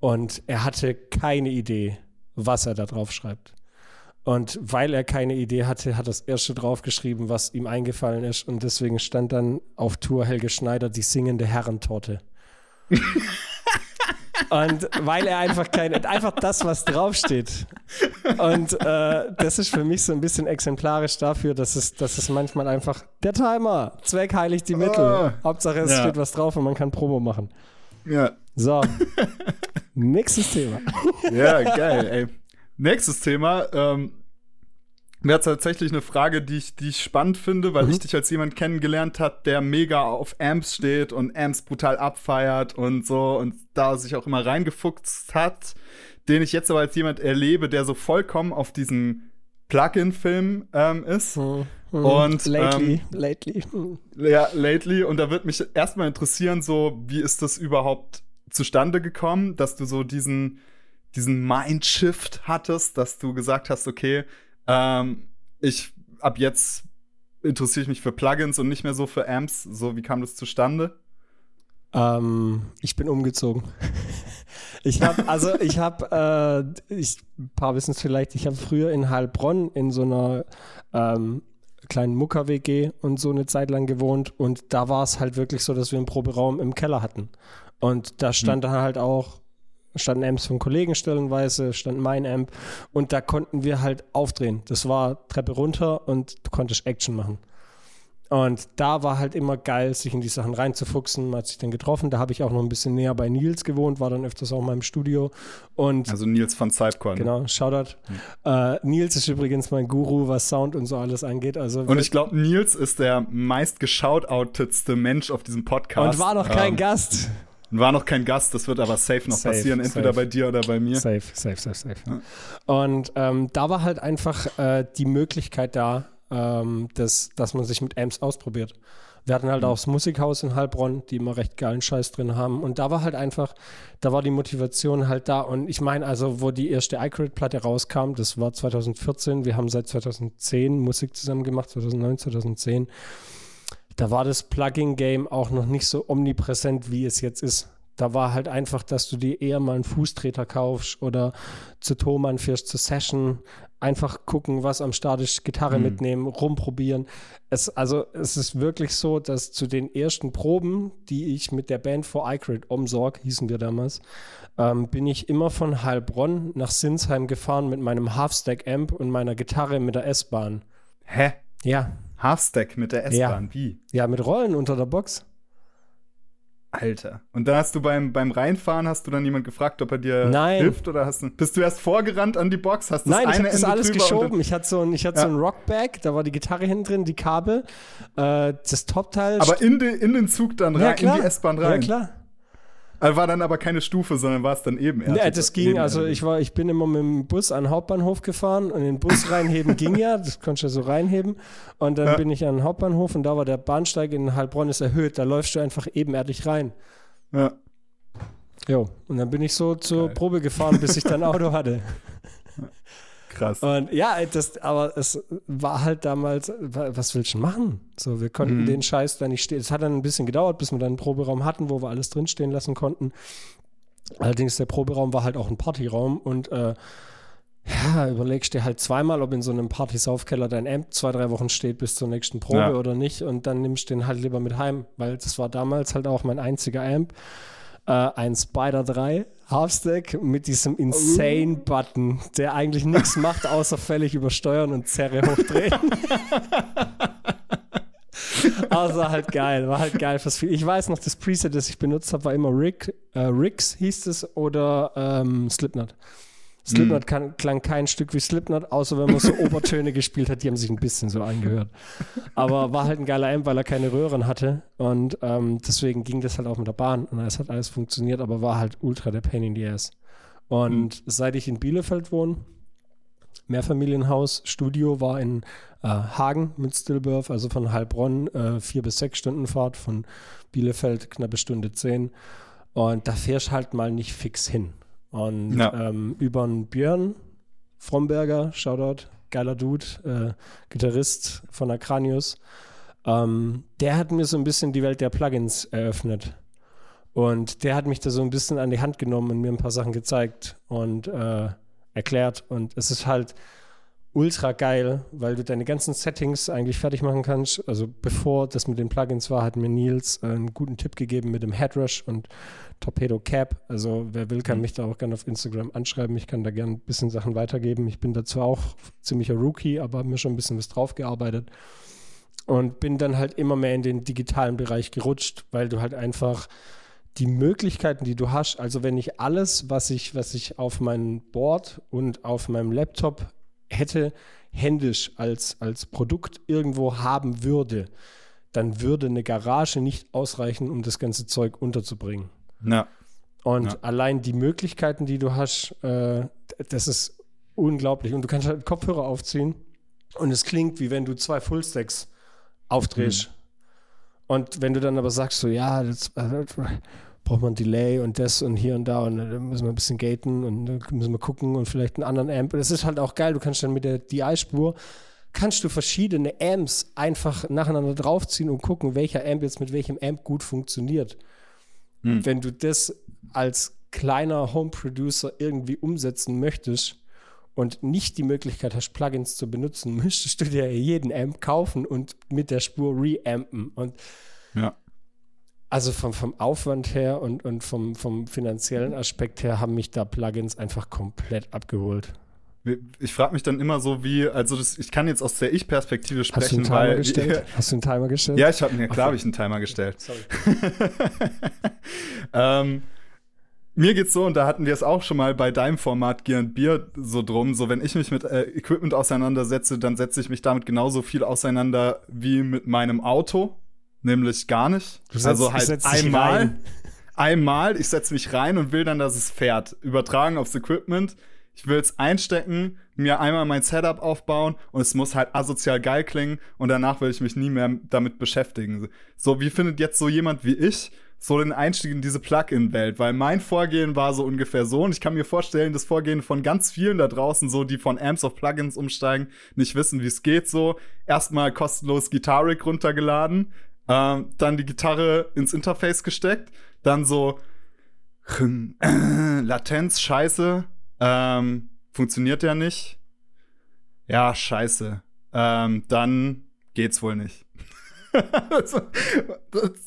Und er hatte keine Idee, was er da drauf schreibt. Und weil er keine Idee hatte, hat das erste draufgeschrieben, was ihm eingefallen ist. Und deswegen stand dann auf Tour Helge Schneider die singende Herrentorte. (laughs) Und weil er einfach kein, einfach das, was draufsteht. Und äh, das ist für mich so ein bisschen exemplarisch dafür, dass es, dass es manchmal einfach der Timer, Zweck heiligt die Mittel. Oh. Hauptsache es ja. steht was drauf und man kann Promo machen. Ja. So. (laughs) Nächstes Thema. Ja, geil, ey. Nächstes Thema. Ähm, Wäre tatsächlich eine Frage, die ich, die ich spannend finde, weil mhm. ich dich als jemand kennengelernt hat, der mega auf Amps steht und Amps brutal abfeiert und so und da sich auch immer reingefuchst hat, den ich jetzt aber als jemand erlebe, der so vollkommen auf diesen Plugin-Film ähm, ist. Mhm. mhm. Und lately, ähm, lately. (laughs) Ja, lately. Und da wird mich erstmal interessieren, so wie ist das überhaupt zustande gekommen, dass du so diesen diesen Mindshift hattest, dass du gesagt hast, okay, ähm, ich ab jetzt interessiere ich mich für Plugins und nicht mehr so für Amps. So, wie kam das zustande? Ähm, ich bin umgezogen. (laughs) ich habe, also ich habe, äh, ich, ein paar wissen es vielleicht, ich habe früher in Heilbronn in so einer ähm, kleinen Mucker-WG und so eine Zeit lang gewohnt und da war es halt wirklich so, dass wir einen Proberaum im Keller hatten. Und da stand hm. dann halt auch standen Amps von Kollegen stellenweise, stand mein Amp und da konnten wir halt aufdrehen. Das war Treppe runter und du konntest Action machen. Und da war halt immer geil, sich in die Sachen reinzufuchsen. Man hat sich dann getroffen. Da habe ich auch noch ein bisschen näher bei Nils gewohnt, war dann öfters auch in meinem Studio. Und also Nils von Sidecore. Genau, Shoutout. Mhm. Äh, Nils ist übrigens mein Guru, was Sound und so alles angeht. Also und ich glaube, Nils ist der meist geshoutoutetste Mensch auf diesem Podcast. Und war noch kein ähm, Gast. War noch kein Gast, das wird aber safe noch safe, passieren, entweder safe. bei dir oder bei mir. Safe, safe, safe, safe. Ja. Und ähm, da war halt einfach äh, die Möglichkeit da, ähm, dass, dass man sich mit Amps ausprobiert. Wir hatten halt mhm. auch das Musikhaus in Heilbronn, die immer recht geilen Scheiß drin haben. Und da war halt einfach, da war die Motivation halt da. Und ich meine, also, wo die erste iCredit-Platte rauskam, das war 2014. Wir haben seit 2010 Musik zusammen gemacht, 2009, 2010 da war das Plugin-Game auch noch nicht so omnipräsent, wie es jetzt ist. Da war halt einfach, dass du dir eher mal einen Fußtreter kaufst oder zu Thomann fährst zur Session, einfach gucken, was am Start ist, Gitarre mhm. mitnehmen, rumprobieren. Es, also es ist wirklich so, dass zu den ersten Proben, die ich mit der Band for iCrit Omsorg, hießen wir damals, ähm, bin ich immer von Heilbronn nach Sinsheim gefahren mit meinem Halfstack-Amp und meiner Gitarre mit der S-Bahn. Hä? Ja. Halfstack mit der S-Bahn, ja. wie? Ja, mit Rollen unter der Box. Alter. Und da hast du beim, beim Reinfahren, hast du dann jemand gefragt, ob er dir Nein. hilft oder hast du, bist du erst vorgerannt an die Box? Hast Nein, ich habe das alles geschoben. Ich hatte so ein, ich hatte ja. so ein Rockbag, da war die Gitarre hinten drin, die Kabel, äh, das Topteil. Aber in, de, in den Zug dann rein, ja, in die S-Bahn rein. Ja, klar. Also war dann aber keine Stufe, sondern war es dann eben erst. Ja, das ging, also ich war, ich bin immer mit dem Bus an den Hauptbahnhof gefahren und den Bus reinheben ging ja, das konntest du ja so reinheben. Und dann ja. bin ich an den Hauptbahnhof und da war der Bahnsteig in Heilbronn ist erhöht, da läufst du einfach ebenerdig rein. Ja. Jo, und dann bin ich so zur Geil. Probe gefahren, bis ich dann (laughs) Auto hatte. Krass. Und ja, das, aber es war halt damals, was willst du machen? So, wir konnten mhm. den Scheiß da nicht stehen. Es hat dann ein bisschen gedauert, bis wir dann einen Proberaum hatten, wo wir alles drinstehen lassen konnten. Allerdings, der Proberaum war halt auch ein Partyraum und äh, ja, überlegst dir halt zweimal, ob in so einem Partysaufkeller dein Amp zwei, drei Wochen steht bis zur nächsten Probe ja. oder nicht und dann nimmst du den halt lieber mit heim, weil das war damals halt auch mein einziger Amp. Äh, ein Spider 3 Halfstack mit diesem insane Button, der eigentlich nichts macht, außer fällig übersteuern und Zerre hochdrehen. Aber (laughs) halt geil, war halt geil fürs Ich weiß noch, das Preset, das ich benutzt habe, war immer Rick, äh, Ricks hieß es oder ähm, Slipknot. Slipknot kann, klang kein Stück wie Slipknot, außer wenn man so (laughs) Obertöne gespielt hat, die haben sich ein bisschen so angehört. Aber war halt ein geiler Amp, weil er keine Röhren hatte und ähm, deswegen ging das halt auch mit der Bahn und es hat alles funktioniert, aber war halt ultra der Pain in the Ass. Und mhm. seit ich in Bielefeld wohne, Mehrfamilienhaus, Studio war in äh, Hagen mit Stillbirth, also von Heilbronn, äh, vier bis sechs Stunden Fahrt, von Bielefeld knappe Stunde zehn. Und da fährst halt mal nicht fix hin. Und ja. ähm, über Björn Fromberger, Shoutout, geiler Dude, äh, Gitarrist von Acranius, ähm, der hat mir so ein bisschen die Welt der Plugins eröffnet. Und der hat mich da so ein bisschen an die Hand genommen und mir ein paar Sachen gezeigt und äh, erklärt. Und es ist halt ultra geil, weil du deine ganzen Settings eigentlich fertig machen kannst. Also bevor das mit den Plugins war, hat mir Nils äh, einen guten Tipp gegeben mit dem Headrush und Torpedo Cap. Also wer will, kann mhm. mich da auch gerne auf Instagram anschreiben. Ich kann da gerne ein bisschen Sachen weitergeben. Ich bin dazu auch ziemlicher Rookie, aber habe mir schon ein bisschen was drauf gearbeitet. Und bin dann halt immer mehr in den digitalen Bereich gerutscht, weil du halt einfach die Möglichkeiten, die du hast, also wenn ich alles, was ich, was ich auf meinem Board und auf meinem Laptop hätte, händisch als, als Produkt irgendwo haben würde, dann würde eine Garage nicht ausreichen, um das ganze Zeug unterzubringen. Ja. Und ja. allein die Möglichkeiten, die du hast, äh, das ist unglaublich. Und du kannst halt Kopfhörer aufziehen und es klingt, wie wenn du zwei Fullstacks aufdrehst. Mhm. Und wenn du dann aber sagst, so, ja, das, äh, braucht man Delay und das und hier und da und dann müssen wir ein bisschen gaten und dann müssen wir gucken und vielleicht einen anderen Amp. Das ist halt auch geil. Du kannst dann mit der DI-Spur kannst du verschiedene Amps einfach nacheinander draufziehen und gucken, welcher Amp jetzt mit welchem Amp gut funktioniert. Hm. Wenn du das als kleiner Home-Producer irgendwie umsetzen möchtest und nicht die Möglichkeit hast, Plugins zu benutzen, (laughs) müsstest du dir jeden Amp kaufen und mit der Spur reampen. Und ja. Also vom, vom Aufwand her und, und vom, vom finanziellen Aspekt her haben mich da Plugins einfach komplett abgeholt. Ich frage mich dann immer so, wie, also das, ich kann jetzt aus der Ich-Perspektive sprechen, Hast du einen Timer weil. Gestellt? Hast du einen Timer gestellt? Ja, ich habe mir, klar habe ich einen Timer gestellt. Sorry. (laughs) ähm, mir geht's so, und da hatten wir es auch schon mal bei deinem Format Gear and Beer so drum, so wenn ich mich mit äh, Equipment auseinandersetze, dann setze ich mich damit genauso viel auseinander wie mit meinem Auto, nämlich gar nicht. Setzt, also halt einmal, einmal, ich setze mich rein und will dann, dass es fährt. Übertragen aufs Equipment ich will es einstecken, mir einmal mein Setup aufbauen und es muss halt asozial geil klingen und danach will ich mich nie mehr damit beschäftigen. So, wie findet jetzt so jemand wie ich so den Einstieg in diese Plugin-Welt? Weil mein Vorgehen war so ungefähr so und ich kann mir vorstellen, das Vorgehen von ganz vielen da draußen, so die von Amps auf Plugins umsteigen, nicht wissen, wie es geht, so erstmal kostenlos Guitaric runtergeladen, ähm, dann die Gitarre ins Interface gesteckt, dann so Latenz, Scheiße, ähm, funktioniert ja nicht. Ja, scheiße. Ähm, dann geht's wohl nicht. (laughs)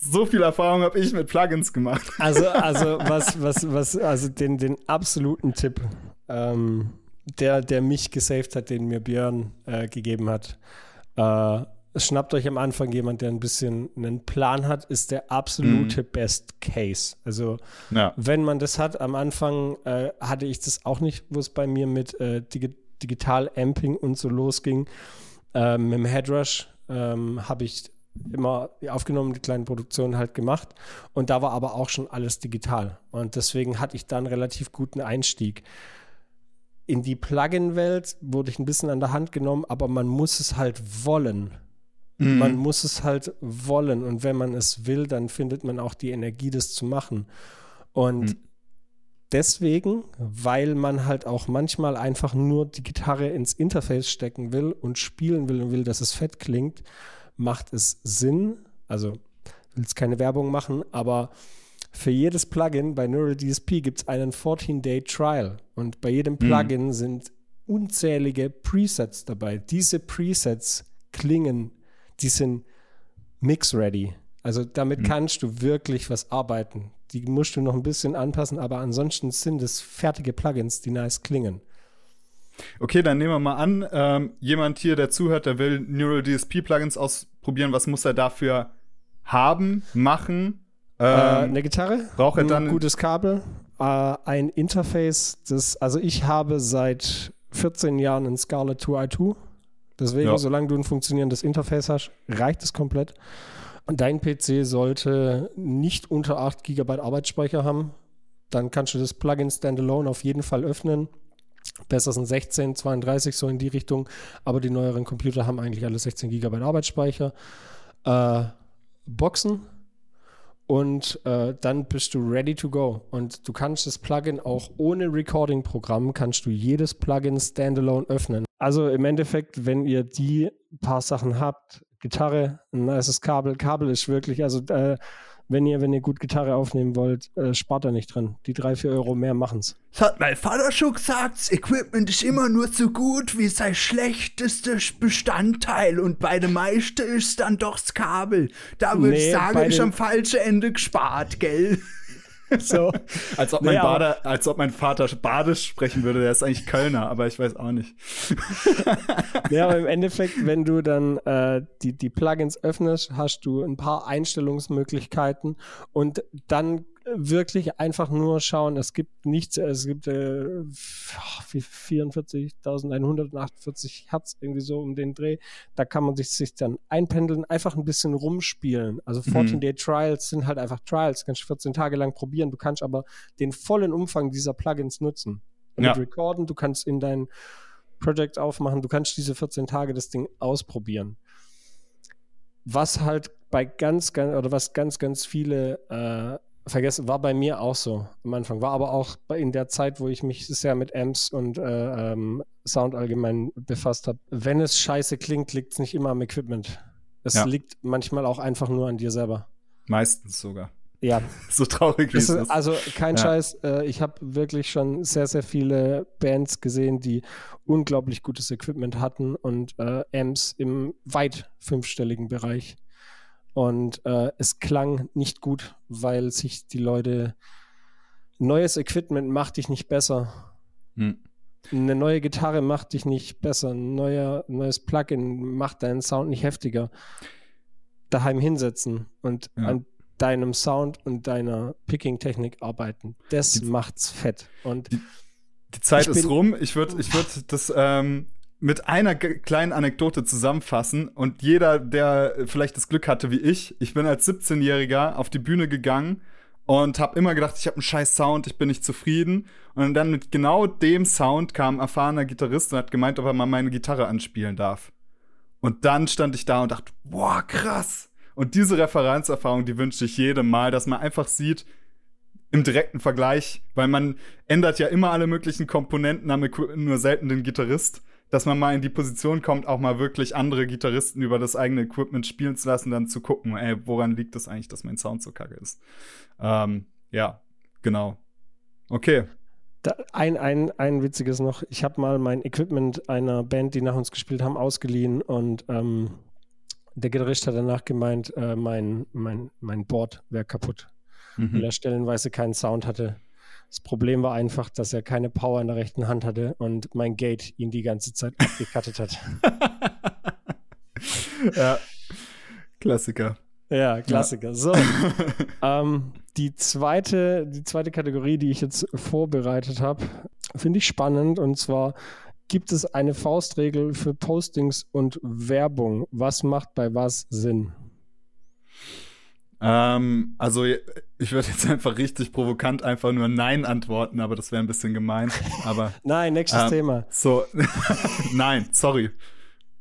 so viel Erfahrung habe ich mit Plugins gemacht. Also, (laughs) also was, was, was, also den, den absoluten Tipp, ähm, der, der mich gesaved hat, den mir Björn äh, gegeben hat. Äh, schnappt euch am Anfang jemand, der ein bisschen einen Plan hat, ist der absolute mhm. Best Case. Also ja. wenn man das hat, am Anfang äh, hatte ich das auch nicht, wo es bei mir mit äh, Dig Digital Amping und so losging. Ähm, mit dem Headrush ähm, habe ich immer aufgenommen, die kleinen Produktionen halt gemacht. Und da war aber auch schon alles digital. Und deswegen hatte ich da einen relativ guten Einstieg. In die Plugin-Welt wurde ich ein bisschen an der Hand genommen, aber man muss es halt wollen. Mhm. Man muss es halt wollen und wenn man es will, dann findet man auch die Energie, das zu machen. Und mhm. deswegen, weil man halt auch manchmal einfach nur die Gitarre ins Interface stecken will und spielen will und will, dass es fett klingt, macht es Sinn. Also will es keine Werbung machen, aber für jedes Plugin bei Neural DSP gibt es einen 14-Day Trial und bei jedem Plugin mhm. sind unzählige Presets dabei. Diese Presets klingen, die sind mix-ready. Also damit mhm. kannst du wirklich was arbeiten. Die musst du noch ein bisschen anpassen, aber ansonsten sind es fertige Plugins, die nice klingen. Okay, dann nehmen wir mal an, ähm, jemand hier, der zuhört, der will Neural DSP Plugins ausprobieren. Was muss er dafür haben, machen? Ähm, äh, eine Gitarre, braucht er dann ein gutes Kabel, äh, ein Interface. Das, also ich habe seit 14 Jahren ein Scarlett 2i2. Deswegen, ja. solange du ein funktionierendes Interface hast, reicht es komplett. Und dein PC sollte nicht unter 8 GB Arbeitsspeicher haben. Dann kannst du das Plugin Standalone auf jeden Fall öffnen. Besser sind 16, 32, so in die Richtung. Aber die neueren Computer haben eigentlich alle 16 GB Arbeitsspeicher. Äh, Boxen und äh, dann bist du ready to go. Und du kannst das Plugin auch ohne Recording-Programm, kannst du jedes Plugin standalone öffnen. Also im Endeffekt, wenn ihr die paar Sachen habt, Gitarre, ein nices Kabel, Kabel ist wirklich, also äh, wenn ihr, wenn ihr gut Gitarre aufnehmen wollt, äh, spart da nicht dran. Die drei, vier Euro mehr machen's. Das hat mein Vater schon gesagt, Equipment ist immer nur so gut wie sein schlechtestes Bestandteil und bei den meisten ist dann doch das Kabel. Da würde nee, ich sagen, ist am falschen Ende gespart, gell? (laughs) So. als, ob mein nee, Bader, als ob mein Vater Badisch sprechen würde. Der ist eigentlich Kölner, aber ich weiß auch nicht. (laughs) ja, aber im Endeffekt, wenn du dann äh, die, die Plugins öffnest, hast du ein paar Einstellungsmöglichkeiten und dann wirklich einfach nur schauen, es gibt nichts, es gibt äh, 44.148 Hertz irgendwie so um den Dreh. Da kann man sich, sich dann einpendeln, einfach ein bisschen rumspielen. Also 14-Day-Trials mhm. sind halt einfach Trials, du kannst 14 Tage lang probieren, du kannst aber den vollen Umfang dieser Plugins nutzen. Und ja. recorden, du kannst in dein Project aufmachen, du kannst diese 14 Tage das Ding ausprobieren. Was halt bei ganz, ganz, oder was ganz, ganz viele äh, vergessen, war bei mir auch so am Anfang. War aber auch in der Zeit, wo ich mich sehr mit Amps und äh, ähm, Sound allgemein befasst habe. Wenn es scheiße klingt, liegt es nicht immer am Equipment. Es ja. liegt manchmal auch einfach nur an dir selber. Meistens sogar. Ja. (laughs) so traurig wie es ist. Also kein ja. Scheiß. Äh, ich habe wirklich schon sehr, sehr viele Bands gesehen, die unglaublich gutes Equipment hatten und äh, Amps im weit fünfstelligen Bereich. Und äh, es klang nicht gut, weil sich die Leute. Neues Equipment macht dich nicht besser. Hm. Eine neue Gitarre macht dich nicht besser. Ein neuer, neues Plugin macht deinen Sound nicht heftiger. Daheim hinsetzen und ja. an deinem Sound und deiner Picking-Technik arbeiten. Das die, macht's fett. Und die, die Zeit ist rum. Ich würde ich würd das ähm, mit einer kleinen Anekdote zusammenfassen und jeder, der vielleicht das Glück hatte wie ich, ich bin als 17-Jähriger auf die Bühne gegangen und habe immer gedacht, ich habe einen scheiß Sound, ich bin nicht zufrieden. Und dann mit genau dem Sound kam ein erfahrener Gitarrist und hat gemeint, ob er mal meine Gitarre anspielen darf. Und dann stand ich da und dachte, boah, krass. Und diese Referenzerfahrung, die wünsche ich jedem Mal, dass man einfach sieht, im direkten Vergleich, weil man ändert ja immer alle möglichen Komponenten, aber nur selten den Gitarrist dass man mal in die Position kommt, auch mal wirklich andere Gitarristen über das eigene Equipment spielen zu lassen, dann zu gucken, ey, woran liegt das eigentlich, dass mein Sound so kacke ist. Ähm, ja, genau. Okay. Da, ein, ein, ein witziges noch. Ich habe mal mein Equipment einer Band, die nach uns gespielt haben, ausgeliehen und ähm, der Gitarrist hat danach gemeint, äh, mein, mein, mein Board wäre kaputt, mhm. weil er stellenweise keinen Sound hatte. Das Problem war einfach, dass er keine Power in der rechten Hand hatte und mein Gate ihn die ganze Zeit (laughs) abgekattet hat. (laughs) ja, Klassiker. Ja, Klassiker. Ja. So, (laughs) ähm, die zweite, die zweite Kategorie, die ich jetzt vorbereitet habe, finde ich spannend und zwar gibt es eine Faustregel für Postings und Werbung. Was macht bei was Sinn? Ähm, also ich würde jetzt einfach richtig provokant einfach nur Nein antworten, aber das wäre ein bisschen gemein. Aber (laughs) Nein, nächstes ähm, Thema. So, (laughs) nein, sorry,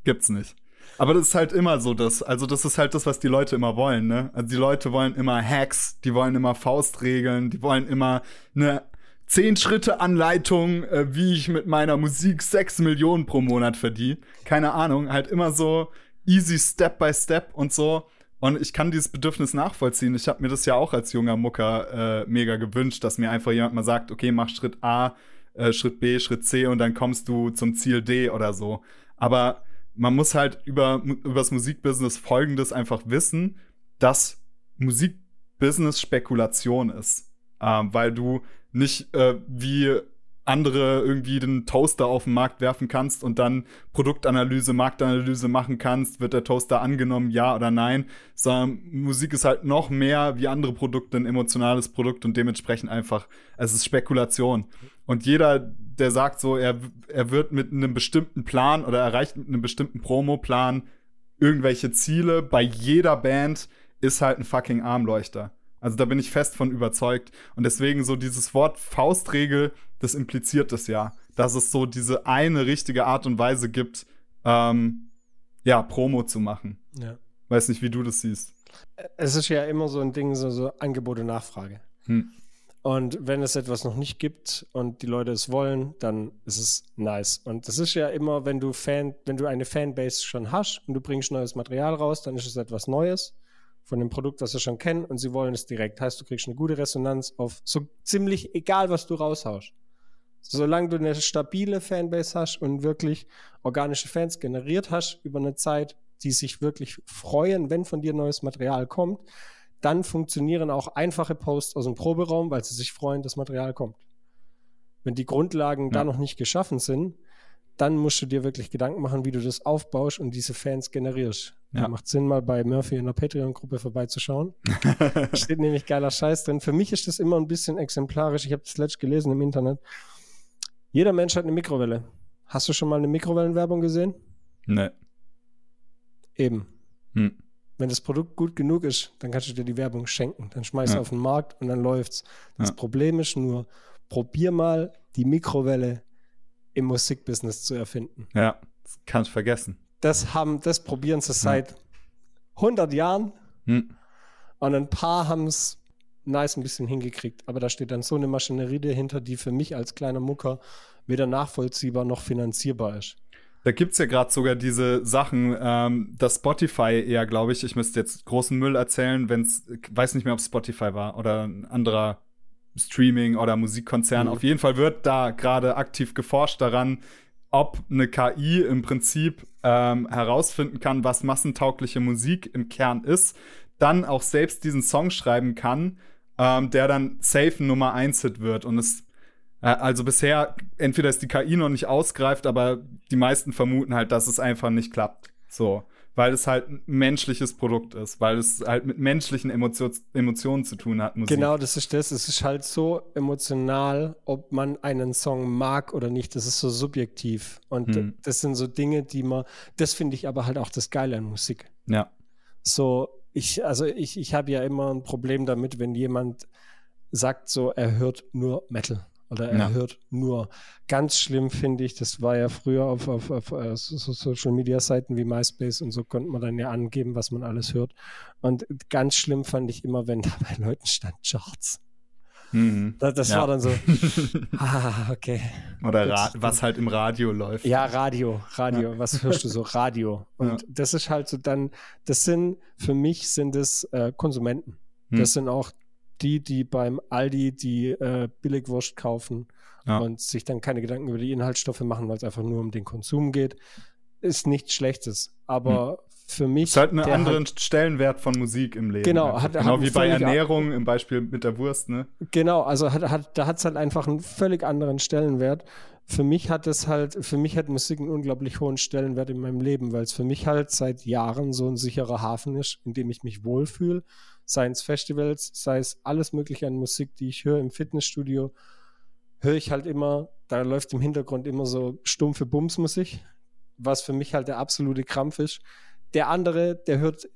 gibt's nicht. Aber das ist halt immer so das, also das ist halt das, was die Leute immer wollen, ne? Also die Leute wollen immer Hacks, die wollen immer Faustregeln, die wollen immer eine zehn Schritte Anleitung, äh, wie ich mit meiner Musik sechs Millionen pro Monat verdiene. Keine Ahnung, halt immer so easy Step by Step und so. Und ich kann dieses Bedürfnis nachvollziehen. Ich habe mir das ja auch als junger Mucker äh, mega gewünscht, dass mir einfach jemand mal sagt, okay, mach Schritt A, äh, Schritt B, Schritt C und dann kommst du zum Ziel D oder so. Aber man muss halt über das Musikbusiness Folgendes einfach wissen, dass Musikbusiness Spekulation ist, ähm, weil du nicht äh, wie andere irgendwie den Toaster auf den Markt werfen kannst und dann Produktanalyse, Marktanalyse machen kannst, wird der Toaster angenommen, ja oder nein, sondern Musik ist halt noch mehr wie andere Produkte ein emotionales Produkt und dementsprechend einfach, es ist Spekulation. Und jeder, der sagt so, er, er wird mit einem bestimmten Plan oder erreicht mit einem bestimmten Promo-Plan irgendwelche Ziele bei jeder Band, ist halt ein fucking Armleuchter. Also da bin ich fest von überzeugt. Und deswegen so dieses Wort Faustregel, das impliziert es ja, dass es so diese eine richtige Art und Weise gibt, ähm, ja, Promo zu machen. Ja. Weiß nicht, wie du das siehst. Es ist ja immer so ein Ding, so, so Angebot und Nachfrage. Hm. Und wenn es etwas noch nicht gibt und die Leute es wollen, dann ist es nice. Und das ist ja immer, wenn du Fan, wenn du eine Fanbase schon hast und du bringst neues Material raus, dann ist es etwas Neues von dem Produkt, was sie schon kennen und sie wollen es direkt. Heißt, du kriegst eine gute Resonanz auf so ziemlich egal, was du raushaust. Solange du eine stabile Fanbase hast und wirklich organische Fans generiert hast über eine Zeit, die sich wirklich freuen, wenn von dir neues Material kommt, dann funktionieren auch einfache Posts aus dem Proberaum, weil sie sich freuen, dass Material kommt. Wenn die Grundlagen ja. da noch nicht geschaffen sind, dann musst du dir wirklich Gedanken machen, wie du das aufbaust und diese Fans generierst. Ja. Macht Sinn, mal bei Murphy in der Patreon-Gruppe vorbeizuschauen. (laughs) steht nämlich geiler Scheiß drin. Für mich ist das immer ein bisschen exemplarisch. Ich habe das letzte gelesen im Internet. Jeder Mensch hat eine Mikrowelle. Hast du schon mal eine Mikrowellenwerbung gesehen? Nee. Eben. Hm. Wenn das Produkt gut genug ist, dann kannst du dir die Werbung schenken. Dann schmeiß ja. auf den Markt und dann läuft's. Das ja. Problem ist nur, probier mal die Mikrowelle im Musikbusiness zu erfinden. Ja, das kannst vergessen. Das haben, das probieren sie seit ja. 100 Jahren. Hm. Und ein paar haben es nice ein bisschen hingekriegt. Aber da steht dann so eine Maschinerie dahinter, die für mich als kleiner Mucker weder nachvollziehbar noch finanzierbar ist. Da gibt es ja gerade sogar diese Sachen, ähm, dass Spotify eher, glaube ich, ich müsste jetzt großen Müll erzählen, wenn es, weiß nicht mehr, ob es Spotify war oder ein anderer Streaming- oder Musikkonzern. Mhm. Auf jeden Fall wird da gerade aktiv geforscht daran, ob eine KI im Prinzip ähm, herausfinden kann, was massentaugliche Musik im Kern ist, dann auch selbst diesen Song schreiben kann, ähm, der dann safe Nummer 1 Hit wird. Und es äh, also bisher, entweder ist die KI noch nicht ausgreift, aber die meisten vermuten halt, dass es einfach nicht klappt. So. Weil es halt ein menschliches Produkt ist, weil es halt mit menschlichen Emotion, Emotionen zu tun hat. Musik. Genau, das ist das. Es ist halt so emotional, ob man einen Song mag oder nicht. Das ist so subjektiv. Und hm. das sind so Dinge, die man, das finde ich aber halt auch das Geile an Musik. Ja. So, ich, also ich, ich habe ja immer ein Problem damit, wenn jemand sagt so, er hört nur Metal. Oder er ja. hört nur. Ganz schlimm finde ich, das war ja früher auf, auf, auf, äh, so Social Media Seiten wie MySpace und so konnte man dann ja angeben, was man alles hört. Und ganz schlimm fand ich immer, wenn (laughs) da bei Leuten stand Charts. Mhm. Das, das ja. war dann so, (laughs) ah, okay. Oder was halt im Radio läuft. Ja, Radio, Radio. Ja. Was hörst du so? Radio. (laughs) Und ja. das ist halt so dann, das sind, für mich sind es äh, Konsumenten. Das hm. sind auch die, die beim Aldi die äh, Billigwurst kaufen ja. und sich dann keine Gedanken über die Inhaltsstoffe machen, weil es einfach nur um den Konsum geht, ist nichts Schlechtes. Aber hm. für mich. Es hat einen anderen hat, Stellenwert von Musik im Leben. Genau, hat, genau hat wie bei Ernährung im Beispiel mit der Wurst, ne? Genau, also hat, hat, da hat es halt einfach einen völlig anderen Stellenwert. Für mich hat es halt, für mich hat Musik einen unglaublich hohen Stellenwert in meinem Leben, weil es für mich halt seit Jahren so ein sicherer Hafen ist, in dem ich mich wohlfühle sei es Festivals, sei es alles mögliche an Musik, die ich höre im Fitnessstudio, höre ich halt immer, da läuft im Hintergrund immer so stumpfe Bumsmusik, was für mich halt der absolute Krampf ist. Der andere, der hört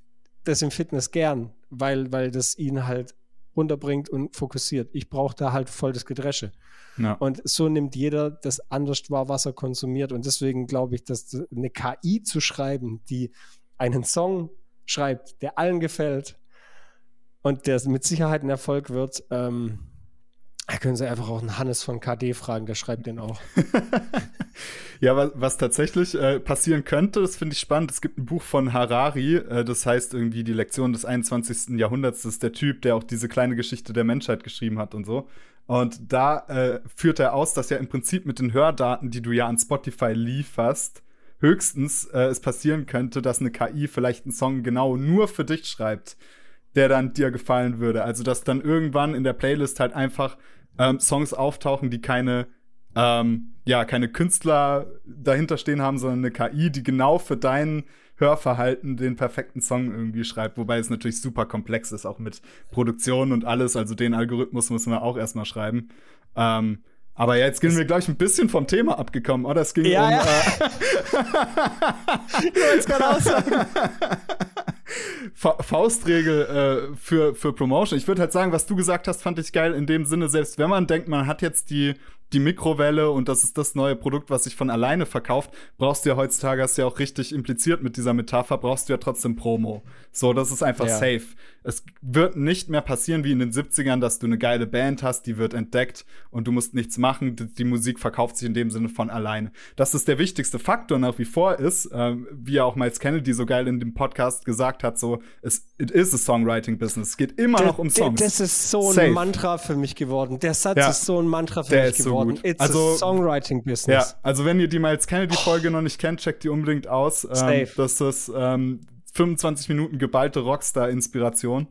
das im Fitness gern, weil, weil das ihn halt runterbringt und fokussiert. Ich brauche da halt voll das Gedresche. Ja. Und so nimmt jeder das anders wahr, was er konsumiert. Und deswegen glaube ich, dass eine KI zu schreiben, die einen Song schreibt, der allen gefällt, und der mit Sicherheit ein Erfolg wird, ähm, Da können Sie einfach auch einen Hannes von KD fragen, der schreibt den auch. (laughs) ja, was, was tatsächlich äh, passieren könnte, das finde ich spannend. Es gibt ein Buch von Harari, äh, das heißt irgendwie die Lektion des 21. Jahrhunderts. Das ist der Typ, der auch diese kleine Geschichte der Menschheit geschrieben hat und so. Und da äh, führt er aus, dass ja im Prinzip mit den Hördaten, die du ja an Spotify lieferst, höchstens äh, es passieren könnte, dass eine KI vielleicht einen Song genau nur für dich schreibt, der dann dir gefallen würde. Also dass dann irgendwann in der Playlist halt einfach ähm, Songs auftauchen, die keine, ähm, ja, keine Künstler dahinter stehen haben, sondern eine KI, die genau für dein Hörverhalten den perfekten Song irgendwie schreibt. Wobei es natürlich super komplex ist, auch mit Produktion und alles. Also den Algorithmus müssen wir auch erstmal schreiben. Ähm, aber ja, jetzt sind wir gleich ein bisschen vom Thema abgekommen, oder? Es ging ja, um. Ja. Äh (laughs) ich wollte es gerade auch sagen. Faustregel äh, für, für Promotion. Ich würde halt sagen, was du gesagt hast, fand ich geil in dem Sinne, selbst wenn man denkt, man hat jetzt die, die Mikrowelle und das ist das neue Produkt, was sich von alleine verkauft, brauchst du ja heutzutage, hast du ja auch richtig impliziert mit dieser Metapher, brauchst du ja trotzdem Promo. So, das ist einfach ja. safe. Es wird nicht mehr passieren wie in den 70ern, dass du eine geile Band hast, die wird entdeckt und du musst nichts machen. Die, die Musik verkauft sich in dem Sinne von alleine. Dass das der wichtigste Faktor nach wie vor ist, äh, wie ja auch Miles Kennedy so geil in dem Podcast gesagt hat, so, es it is a songwriting business. Es geht immer noch um Songs. Das ist so ein Safe. Mantra für mich geworden. Der Satz ja. ist so ein Mantra für mich geworden geworden. It's also, a Songwriting Business. Ja, also wenn ihr die Miles Kennedy Folge oh. noch nicht kennt, checkt die unbedingt aus. Ähm, das ist ähm, 25 Minuten geballte Rockstar-Inspiration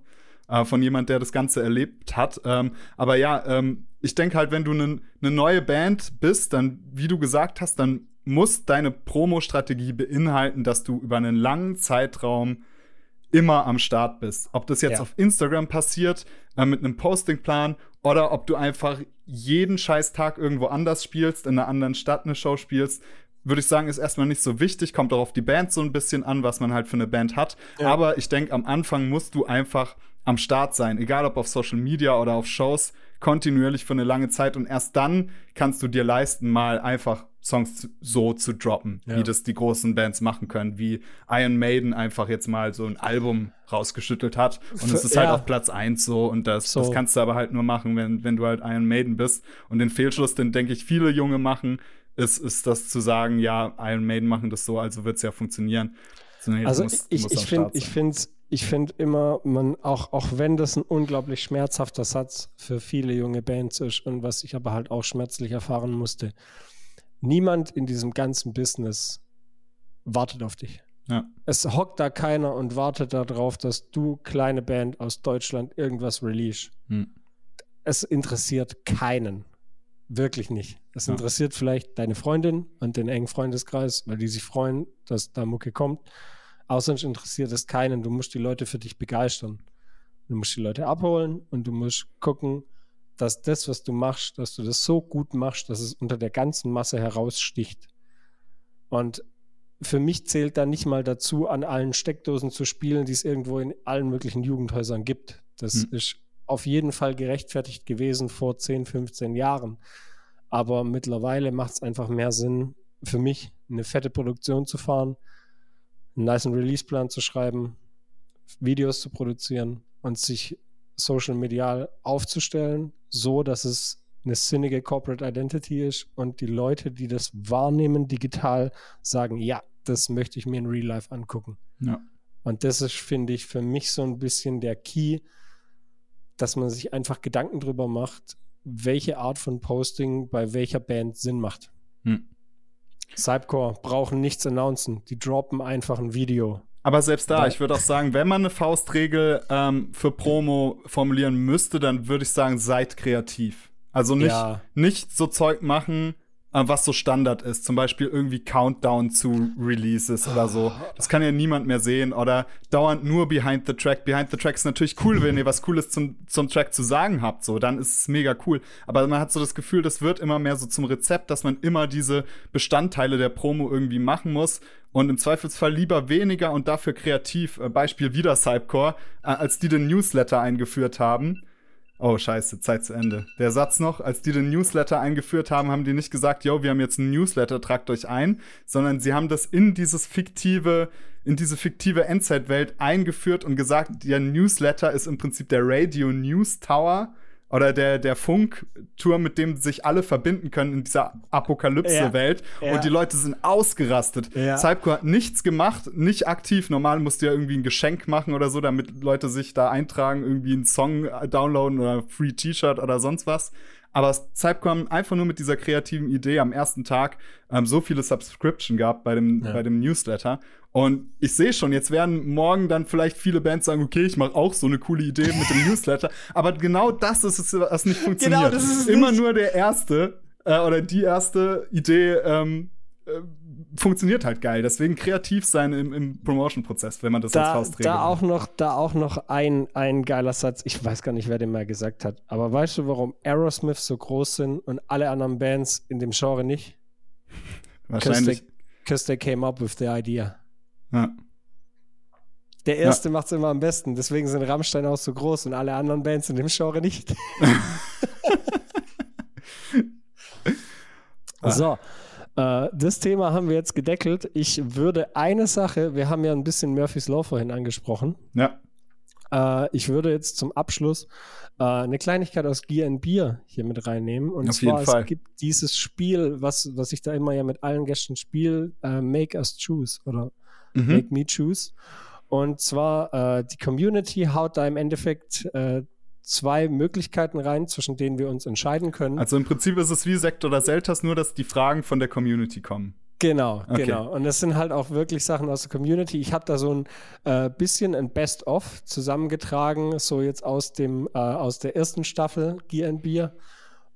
äh, von jemand, der das Ganze erlebt hat. Ähm, aber ja, ähm, ich denke halt, wenn du eine ne neue Band bist, dann, wie du gesagt hast, dann muss deine Promo-Strategie beinhalten, dass du über einen langen Zeitraum immer am Start bist. Ob das jetzt ja. auf Instagram passiert, äh, mit einem Postingplan oder ob du einfach jeden scheiß Tag irgendwo anders spielst, in einer anderen Stadt eine Show spielst, würde ich sagen, ist erstmal nicht so wichtig, kommt auch auf die Band so ein bisschen an, was man halt für eine Band hat. Ja. Aber ich denke, am Anfang musst du einfach am Start sein, egal ob auf Social Media oder auf Shows, kontinuierlich für eine lange Zeit und erst dann kannst du dir leisten, mal einfach Songs so zu droppen, ja. wie das die großen Bands machen können, wie Iron Maiden einfach jetzt mal so ein Album rausgeschüttelt hat und es (laughs) ist halt ja. halt auf Platz 1 so und das, so. das kannst du aber halt nur machen, wenn, wenn du halt Iron Maiden bist und den Fehlschluss, den denke ich viele Junge machen, ist, ist das zu sagen, ja, Iron Maiden machen das so, also wird es ja funktionieren. also musst, ich, ich finde ich finde ich finde immer, man, auch, auch wenn das ein unglaublich schmerzhafter Satz für viele junge Bands ist und was ich aber halt auch schmerzlich erfahren musste, niemand in diesem ganzen Business wartet auf dich. Ja. Es hockt da keiner und wartet darauf, dass du, kleine Band aus Deutschland, irgendwas release. Hm. Es interessiert keinen. Wirklich nicht. Es ja. interessiert vielleicht deine Freundin und den engen Freundeskreis, weil die sich freuen, dass da Mucke kommt. Außerdem interessiert es keinen. Du musst die Leute für dich begeistern. Du musst die Leute abholen und du musst gucken, dass das, was du machst, dass du das so gut machst, dass es unter der ganzen Masse heraussticht. Und für mich zählt da nicht mal dazu, an allen Steckdosen zu spielen, die es irgendwo in allen möglichen Jugendhäusern gibt. Das hm. ist auf jeden Fall gerechtfertigt gewesen vor 10, 15 Jahren. Aber mittlerweile macht es einfach mehr Sinn, für mich eine fette Produktion zu fahren, einen nice Release-Plan zu schreiben, Videos zu produzieren und sich social medial aufzustellen, so dass es eine sinnige Corporate Identity ist und die Leute, die das wahrnehmen digital, sagen, ja, das möchte ich mir in Real Life angucken. Ja. Und das ist, finde ich, für mich so ein bisschen der Key, dass man sich einfach Gedanken drüber macht, welche Art von Posting bei welcher Band Sinn macht. Hm. Cypcore brauchen nichts announcen, die droppen einfach ein Video. Aber selbst da, ich würde auch sagen, wenn man eine Faustregel ähm, für Promo formulieren müsste, dann würde ich sagen, seid kreativ. Also nicht, ja. nicht so Zeug machen, was so Standard ist. Zum Beispiel irgendwie Countdown zu Releases oder so. Das kann ja niemand mehr sehen. Oder dauernd nur Behind the Track. Behind the Track ist natürlich cool, wenn ihr was Cooles zum, zum Track zu sagen habt. So, dann ist es mega cool. Aber man hat so das Gefühl, das wird immer mehr so zum Rezept, dass man immer diese Bestandteile der Promo irgendwie machen muss. Und im Zweifelsfall lieber weniger und dafür kreativ. Äh, Beispiel wieder Cypcore, äh, als die den Newsletter eingeführt haben Oh, scheiße, Zeit zu Ende. Der Satz noch, als die den Newsletter eingeführt haben, haben die nicht gesagt, yo, wir haben jetzt einen Newsletter, tragt euch ein, sondern sie haben das in dieses fiktive, in diese fiktive Endzeitwelt eingeführt und gesagt, der Newsletter ist im Prinzip der Radio News Tower oder der, der Funkturm, mit dem sich alle verbinden können in dieser Apokalypse-Welt. Ja, ja. Und die Leute sind ausgerastet. Ja. Cypco hat nichts gemacht, nicht aktiv. Normal musst du ja irgendwie ein Geschenk machen oder so, damit Leute sich da eintragen, irgendwie einen Song downloaden oder Free T-Shirt oder sonst was. Aber Cypcom einfach nur mit dieser kreativen Idee am ersten Tag ähm, so viele Subscription gab bei dem, ja. bei dem Newsletter. Und ich sehe schon, jetzt werden morgen dann vielleicht viele Bands sagen, okay, ich mache auch so eine coole Idee mit dem Newsletter. (laughs) Aber genau das ist es, was nicht funktioniert. Genau, das ist Immer nicht. nur der erste äh, oder die erste Idee ähm, äh, funktioniert halt geil. Deswegen kreativ sein im, im Promotion-Prozess, wenn man das da, als Faustregel da auch noch Da auch noch ein, ein geiler Satz. Ich weiß gar nicht, wer den mal gesagt hat. Aber weißt du, warum Aerosmith so groß sind und alle anderen Bands in dem Genre nicht? (laughs) Wahrscheinlich. Because they, they, came up with the idea. Ja. Der erste ja. macht es immer am besten. Deswegen sind Rammstein auch so groß und alle anderen Bands in dem Genre nicht. (laughs) so. Äh, das Thema haben wir jetzt gedeckelt. Ich würde eine Sache, wir haben ja ein bisschen Murphy's Law vorhin angesprochen. Ja. Äh, ich würde jetzt zum Abschluss äh, eine Kleinigkeit aus Gear and Beer hier mit reinnehmen. Und Auf zwar, es gibt dieses Spiel, was, was ich da immer ja mit allen Gästen spiele, äh, Make Us Choose oder mhm. Make Me Choose. Und zwar äh, die Community haut da im Endeffekt äh, zwei Möglichkeiten rein, zwischen denen wir uns entscheiden können. Also im Prinzip ist es wie Sekt oder Seltas, nur dass die Fragen von der Community kommen. Genau, okay. genau. Und das sind halt auch wirklich Sachen aus der Community. Ich habe da so ein äh, bisschen ein Best-of zusammengetragen, so jetzt aus dem äh, aus der ersten Staffel Gear and Beer.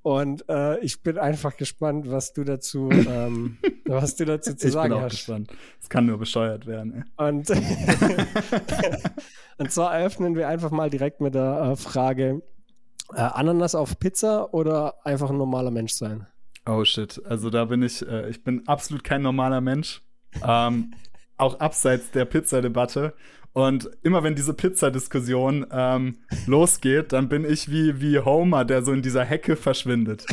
Und äh, ich bin einfach gespannt, was du dazu, ähm, (laughs) was du dazu zu ich sagen bin auch hast. gespannt. Es kann nur bescheuert werden. Ey. Und, (laughs) und zwar eröffnen wir einfach mal direkt mit der äh, Frage: äh, Ananas auf Pizza oder einfach ein normaler Mensch sein? Oh shit, also da bin ich, äh, ich bin absolut kein normaler Mensch. ähm, auch abseits der Pizzadebatte. Und immer wenn diese Pizzadiskussion ähm, losgeht, dann bin ich wie, wie Homer, der so in dieser Hecke verschwindet.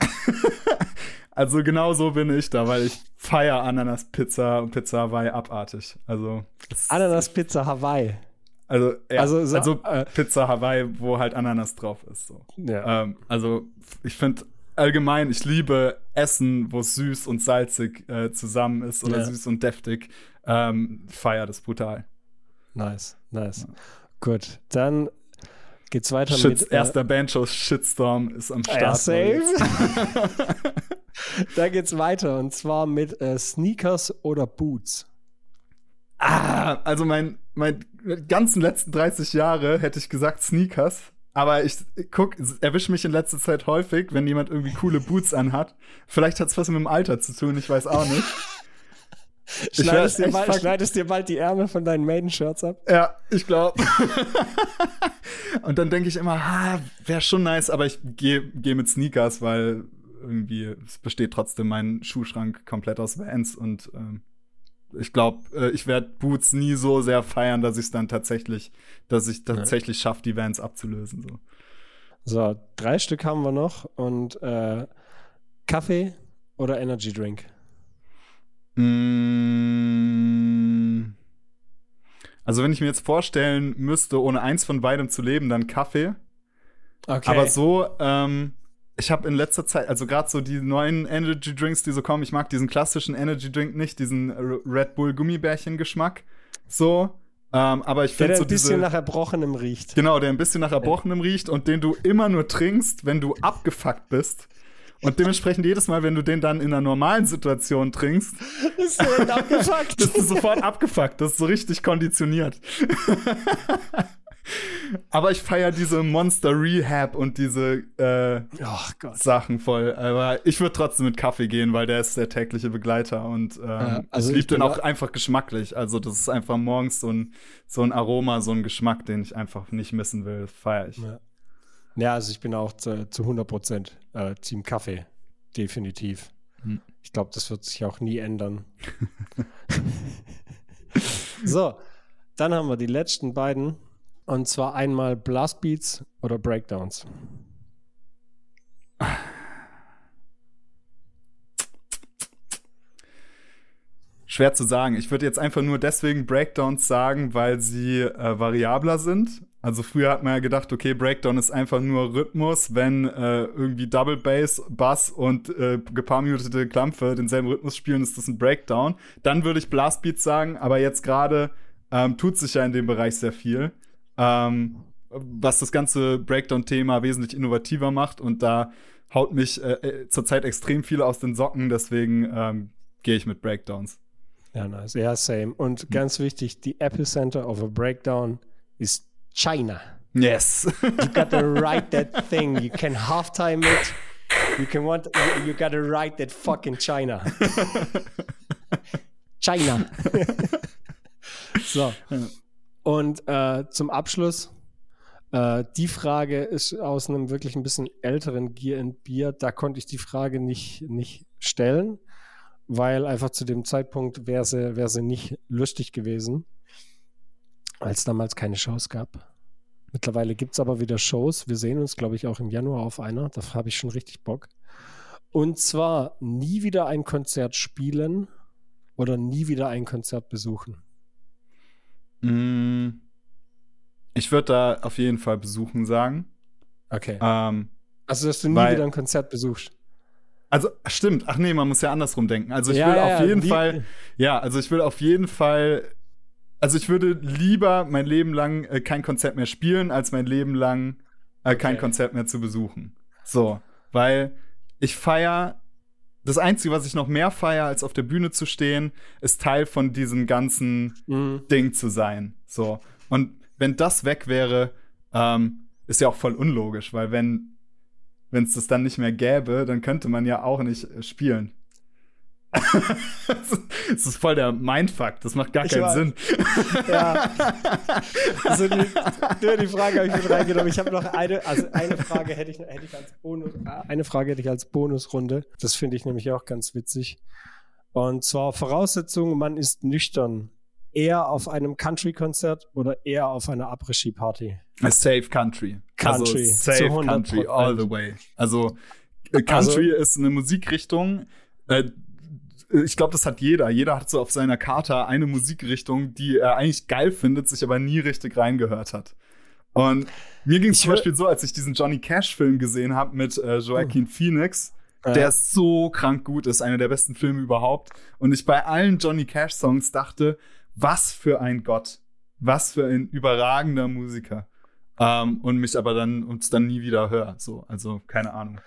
(laughs) also genau so bin ich da, weil ich feiere Ananas-Pizza und Pizza Hawaii abartig. Also Ananas-Pizza Hawaii. Also, ja, also, so, also äh, Pizza Hawaii, wo halt Ananas drauf ist. So. Ja. Ähm, also ich finde allgemein, ich liebe Essen, wo süß und salzig äh, zusammen ist oder ja. süß und deftig ähm, feier das brutal. Nice, nice. Ja. Gut, dann geht's weiter Shits, mit. Äh, erster Bandshow Shitstorm ist am Start. Ja, safe. (laughs) (laughs) da geht's weiter und zwar mit äh, Sneakers oder Boots. Ah, also mein, mein ganzen letzten 30 Jahre hätte ich gesagt Sneakers. Aber ich guck, erwische mich in letzter Zeit häufig, wenn jemand irgendwie coole Boots anhat. Vielleicht hat es was mit dem Alter zu tun, ich weiß auch nicht. Schneidest, dir bald, schneidest dir bald die Ärmel von deinen Maiden-Shirts ab? Ja, ich glaube. (laughs) und dann denke ich immer, ha, wäre schon nice, aber ich gehe geh mit Sneakers, weil irgendwie es besteht trotzdem mein Schuhschrank komplett aus Vans und ähm, ich glaube, äh, ich werde Boots nie so sehr feiern, dass ich es dann tatsächlich, dass ich tatsächlich ja. schaffe, die Vans abzulösen. So. so, drei Stück haben wir noch und äh, Kaffee oder Energy Drink? Mm. Also, wenn ich mir jetzt vorstellen müsste, ohne eins von beidem zu leben, dann Kaffee. Okay. Aber so, ähm, ich habe in letzter Zeit, also gerade so die neuen Energy Drinks, die so kommen, ich mag diesen klassischen Energy Drink nicht, diesen Red Bull Gummibärchen-Geschmack. So. Ähm, aber ich finde so Der ein bisschen diese, nach Erbrochenem riecht. Genau, der ein bisschen nach Erbrochenem riecht und den du immer nur trinkst, wenn du abgefuckt bist. Und dementsprechend jedes Mal, wenn du den dann in einer normalen Situation trinkst, ist du abgefuckt. (laughs) bist du sofort abgefuckt. Das ist so richtig konditioniert. (laughs) Aber ich feiere diese Monster Rehab und diese äh, oh Sachen voll. Aber ich würde trotzdem mit Kaffee gehen, weil der ist der tägliche Begleiter und ähm, ja, also ich liebe den auch einfach geschmacklich. Also das ist einfach morgens so ein, so ein Aroma, so ein Geschmack, den ich einfach nicht missen will. Feiere ich. Ja. Ja, also ich bin auch zu, zu 100 Prozent äh, Team Kaffee. Definitiv. Hm. Ich glaube, das wird sich auch nie ändern. (laughs) so, dann haben wir die letzten beiden. Und zwar einmal Blastbeats oder Breakdowns. Schwer zu sagen. Ich würde jetzt einfach nur deswegen Breakdowns sagen, weil sie äh, variabler sind Also früher hat man ja gedacht, okay, Breakdown ist einfach nur Rhythmus, wenn äh, irgendwie Double Bass, Bass und äh, gepaarmutete Klampfe denselben Rhythmus spielen, ist das ein Breakdown. Dann würde ich Blastbeat sagen, aber jetzt gerade ähm, tut sich ja in dem Bereich sehr viel, ähm, was das ganze Breakdown-Thema wesentlich innovativer macht und da haut mich äh, äh zurzeit extrem viel aus den Socken, deswegen ähm, gehe ich mit Breakdowns. Ja, nice. Ja, same. Und ganz wichtig, die Epicenter of a Breakdown ist China. Yes. you (laughs) got to write that thing. You can halftime it. You can want. You, you got to write that fucking China. (laughs) China. (laughs) so. Und äh, zum Abschluss. Äh, die Frage ist aus einem wirklich ein bisschen älteren Gear and Beer. Da konnte ich die Frage nicht, nicht stellen, weil einfach zu dem Zeitpunkt wäre sie, wär sie nicht lustig gewesen weil es damals keine Shows gab. Mittlerweile gibt es aber wieder Shows. Wir sehen uns, glaube ich, auch im Januar auf einer. Da habe ich schon richtig Bock. Und zwar nie wieder ein Konzert spielen oder nie wieder ein Konzert besuchen. Mm, ich würde da auf jeden Fall besuchen sagen. Okay. Ähm, also, dass du nie weil, wieder ein Konzert besuchst. Also, stimmt. Ach nee, man muss ja andersrum denken. Also, ich ja, will ja, auf jeden Fall, ja, also ich will auf jeden Fall also ich würde lieber mein Leben lang äh, kein Konzert mehr spielen, als mein Leben lang äh, kein okay. Konzert mehr zu besuchen. So, weil ich feier das Einzige, was ich noch mehr feier, als auf der Bühne zu stehen, ist Teil von diesem ganzen mhm. Ding zu sein. So. Und wenn das weg wäre, ähm, ist ja auch voll unlogisch, weil wenn es das dann nicht mehr gäbe, dann könnte man ja auch nicht äh, spielen. (laughs) das ist voll der Mindfuck, das macht gar keinen war, Sinn. Ja. Also die, die Frage habe ich mit reingenommen. Ich habe noch eine, also eine Frage hätte ich, hätte ich als Bonus, eine Frage hätte ich als Bonusrunde. Das finde ich nämlich auch ganz witzig. Und zwar Voraussetzung, man ist nüchtern. Eher auf einem Country-Konzert oder eher auf einer Après-Ski-Party? Safe Country. Country. Also safe Country all the way. Also äh, Country also, ist eine Musikrichtung, äh, ich glaube, das hat jeder. Jeder hat so auf seiner Karte eine Musikrichtung, die er eigentlich geil findet, sich aber nie richtig reingehört hat. Und mir ging es zum Beispiel so, als ich diesen Johnny Cash-Film gesehen habe mit äh, Joaquin oh. Phoenix, ja. der so krank gut ist, einer der besten Filme überhaupt. Und ich bei allen Johnny Cash-Songs dachte, was für ein Gott, was für ein überragender Musiker. Ähm, und mich aber dann uns dann nie wieder höre. So, also keine Ahnung.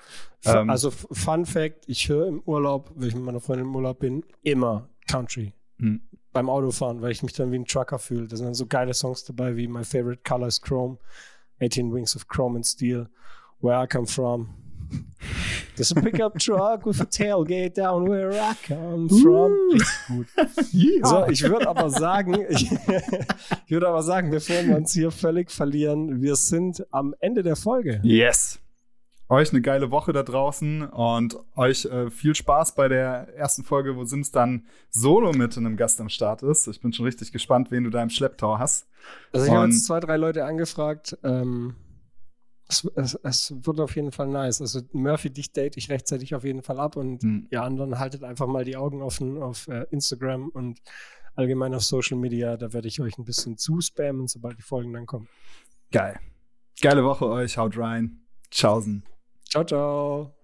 Ähm, also Fun Fact: Ich höre im Urlaub, wenn ich mit meiner Freundin im Urlaub bin, immer Country. Hm. Beim Autofahren, weil ich mich dann wie ein Trucker fühle. Da sind dann so geile Songs dabei wie My Favorite Color is Chrome, 18 Wings of Chrome and Steel, Where I Come From. There's a pickup truck with a tailgate down where I come from. gut. Yeah. So, ich würde aber sagen, ich, (laughs) ich würde aber sagen, bevor wir uns hier völlig verlieren, wir sind am Ende der Folge. Yes. Euch eine geile Woche da draußen und euch äh, viel Spaß bei der ersten Folge, wo Sims dann solo mit einem Gast am Start ist. Ich bin schon richtig gespannt, wen du da im Schlepptau hast. Also ich habe jetzt zwei, drei Leute angefragt. Ähm, es, es, es, wird auf jeden Fall nice. Also Murphy, dich date ich rechtzeitig auf jeden Fall ab und hm. ihr anderen haltet einfach mal die Augen offen auf äh, Instagram und allgemein auf Social Media. Da werde ich euch ein bisschen zuspammen, sobald die Folgen dann kommen. Geil. Geile Woche euch. Haut rein. Tschaußen. Ciao, ciao.